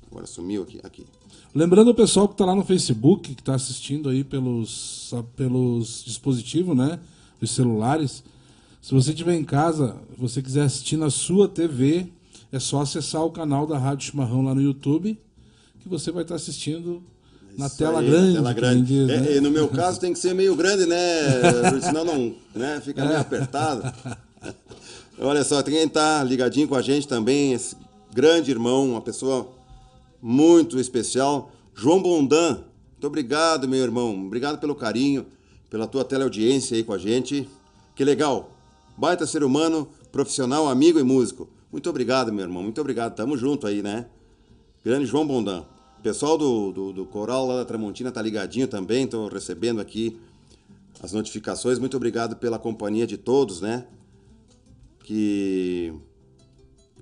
Agora sumiu aqui, aqui. Lembrando o pessoal que está lá no Facebook, que está assistindo aí pelos, pelos dispositivos, né? Os celulares. Se você estiver em casa, você quiser assistir na sua TV, é só acessar o canal da Rádio Chimarrão lá no YouTube, que você vai estar assistindo na Isso tela aí, grande. tela grande. diz, É, né? e no meu caso tem que ser meio grande, né? Senão não né? fica meio apertado. Olha só, tem quem tá ligadinho com a gente também, esse grande irmão, uma pessoa muito especial, João Bondan. Muito obrigado, meu irmão. Obrigado pelo carinho, pela tua teleaudiência aí com a gente. Que legal. Baita ser humano, profissional, amigo e músico. Muito obrigado, meu irmão. Muito obrigado. Tamo junto aí, né? Grande João Bondan. Pessoal do, do, do Coral lá da Tramontina tá ligadinho também. Tô recebendo aqui as notificações. Muito obrigado pela companhia de todos, né? Que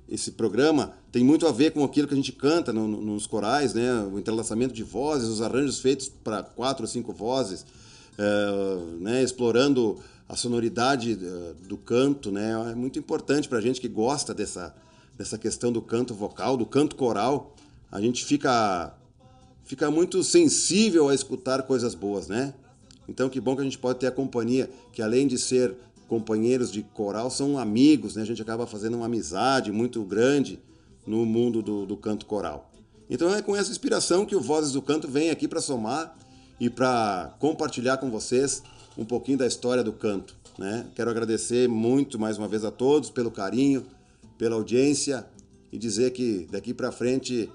esse programa tem muito a ver com aquilo que a gente canta no- no- nos corais, né? O entrelaçamento de vozes, os arranjos feitos para quatro ou cinco vozes, eh, né? Explorando a sonoridade eh, do canto, né? É muito importante para a gente que gosta dessa, dessa questão do canto vocal, do canto coral. A gente fica fica muito sensível a escutar coisas boas, né? Então que bom que a gente pode ter a companhia, que além de ser companheiros de coral, são amigos, né? A gente acaba fazendo uma amizade muito grande no mundo do, do canto coral. Então é com essa inspiração que o Vozes do Canto vem aqui para somar e para compartilhar com vocês um pouquinho da história do canto, né? Quero agradecer muito mais uma vez a todos pelo carinho, pela audiência e dizer que daqui para frente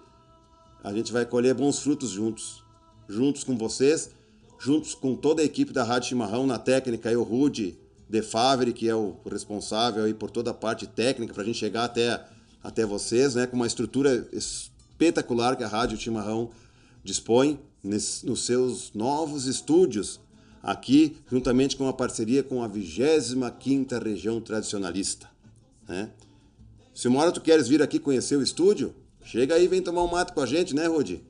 a gente vai colher bons frutos juntos. Juntos com vocês, juntos com toda a equipe da Rádio Chimarrão na técnica, e o Rude De Favre, que é o responsável aí por toda a parte técnica para a gente chegar até, até vocês, né? Com uma estrutura espetacular que a Rádio Chimarrão dispõe nos seus novos estúdios aqui, juntamente com a parceria com a 25ª Região Tradicionalista, né? Se uma hora tu queres vir aqui conhecer o estúdio, chega aí e vem tomar um mato com a gente, né, Rudy?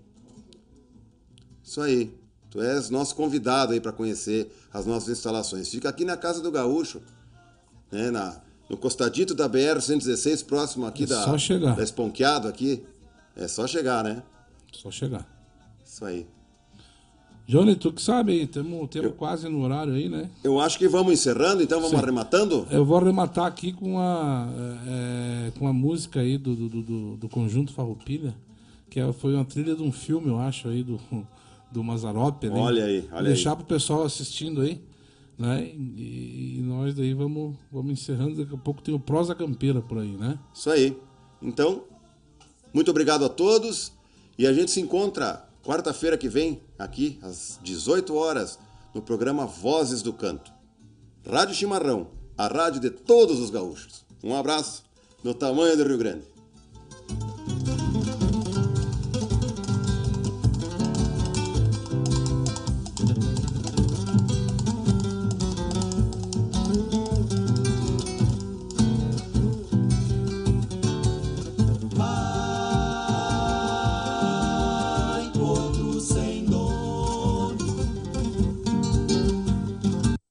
Isso aí. Tu és nosso convidado aí para conhecer as nossas instalações. Fica aqui na Casa do Gaúcho, né, na, no costadito da BR-116, próximo aqui É da, só chegar. da Esponqueado aqui. É só chegar, né? Só chegar. Isso aí. Johnny, tu que sabe aí, temos temo quase no horário aí, né? Eu acho que vamos encerrando, então vamos Sim. arrematando? Eu vou arrematar aqui com a, é, com a música aí do, do, do, do Conjunto Farroupilha, que é- foi uma trilha de um filme, eu acho, aí, do, do Mazarop. né? Olha aí, olha Deixar aí. pro pessoal assistindo aí, né? E, e nós daí vamos, vamos encerrando, daqui a pouco tem o Prosa Campeira por aí, né? Isso aí. Então, muito obrigado a todos e a gente se encontra quarta-feira que vem, aqui às 18 horas, no programa Vozes do Canto. Rádio Chimarrão, a rádio de todos os gaúchos. Um abraço no tamanho do Rio Grande.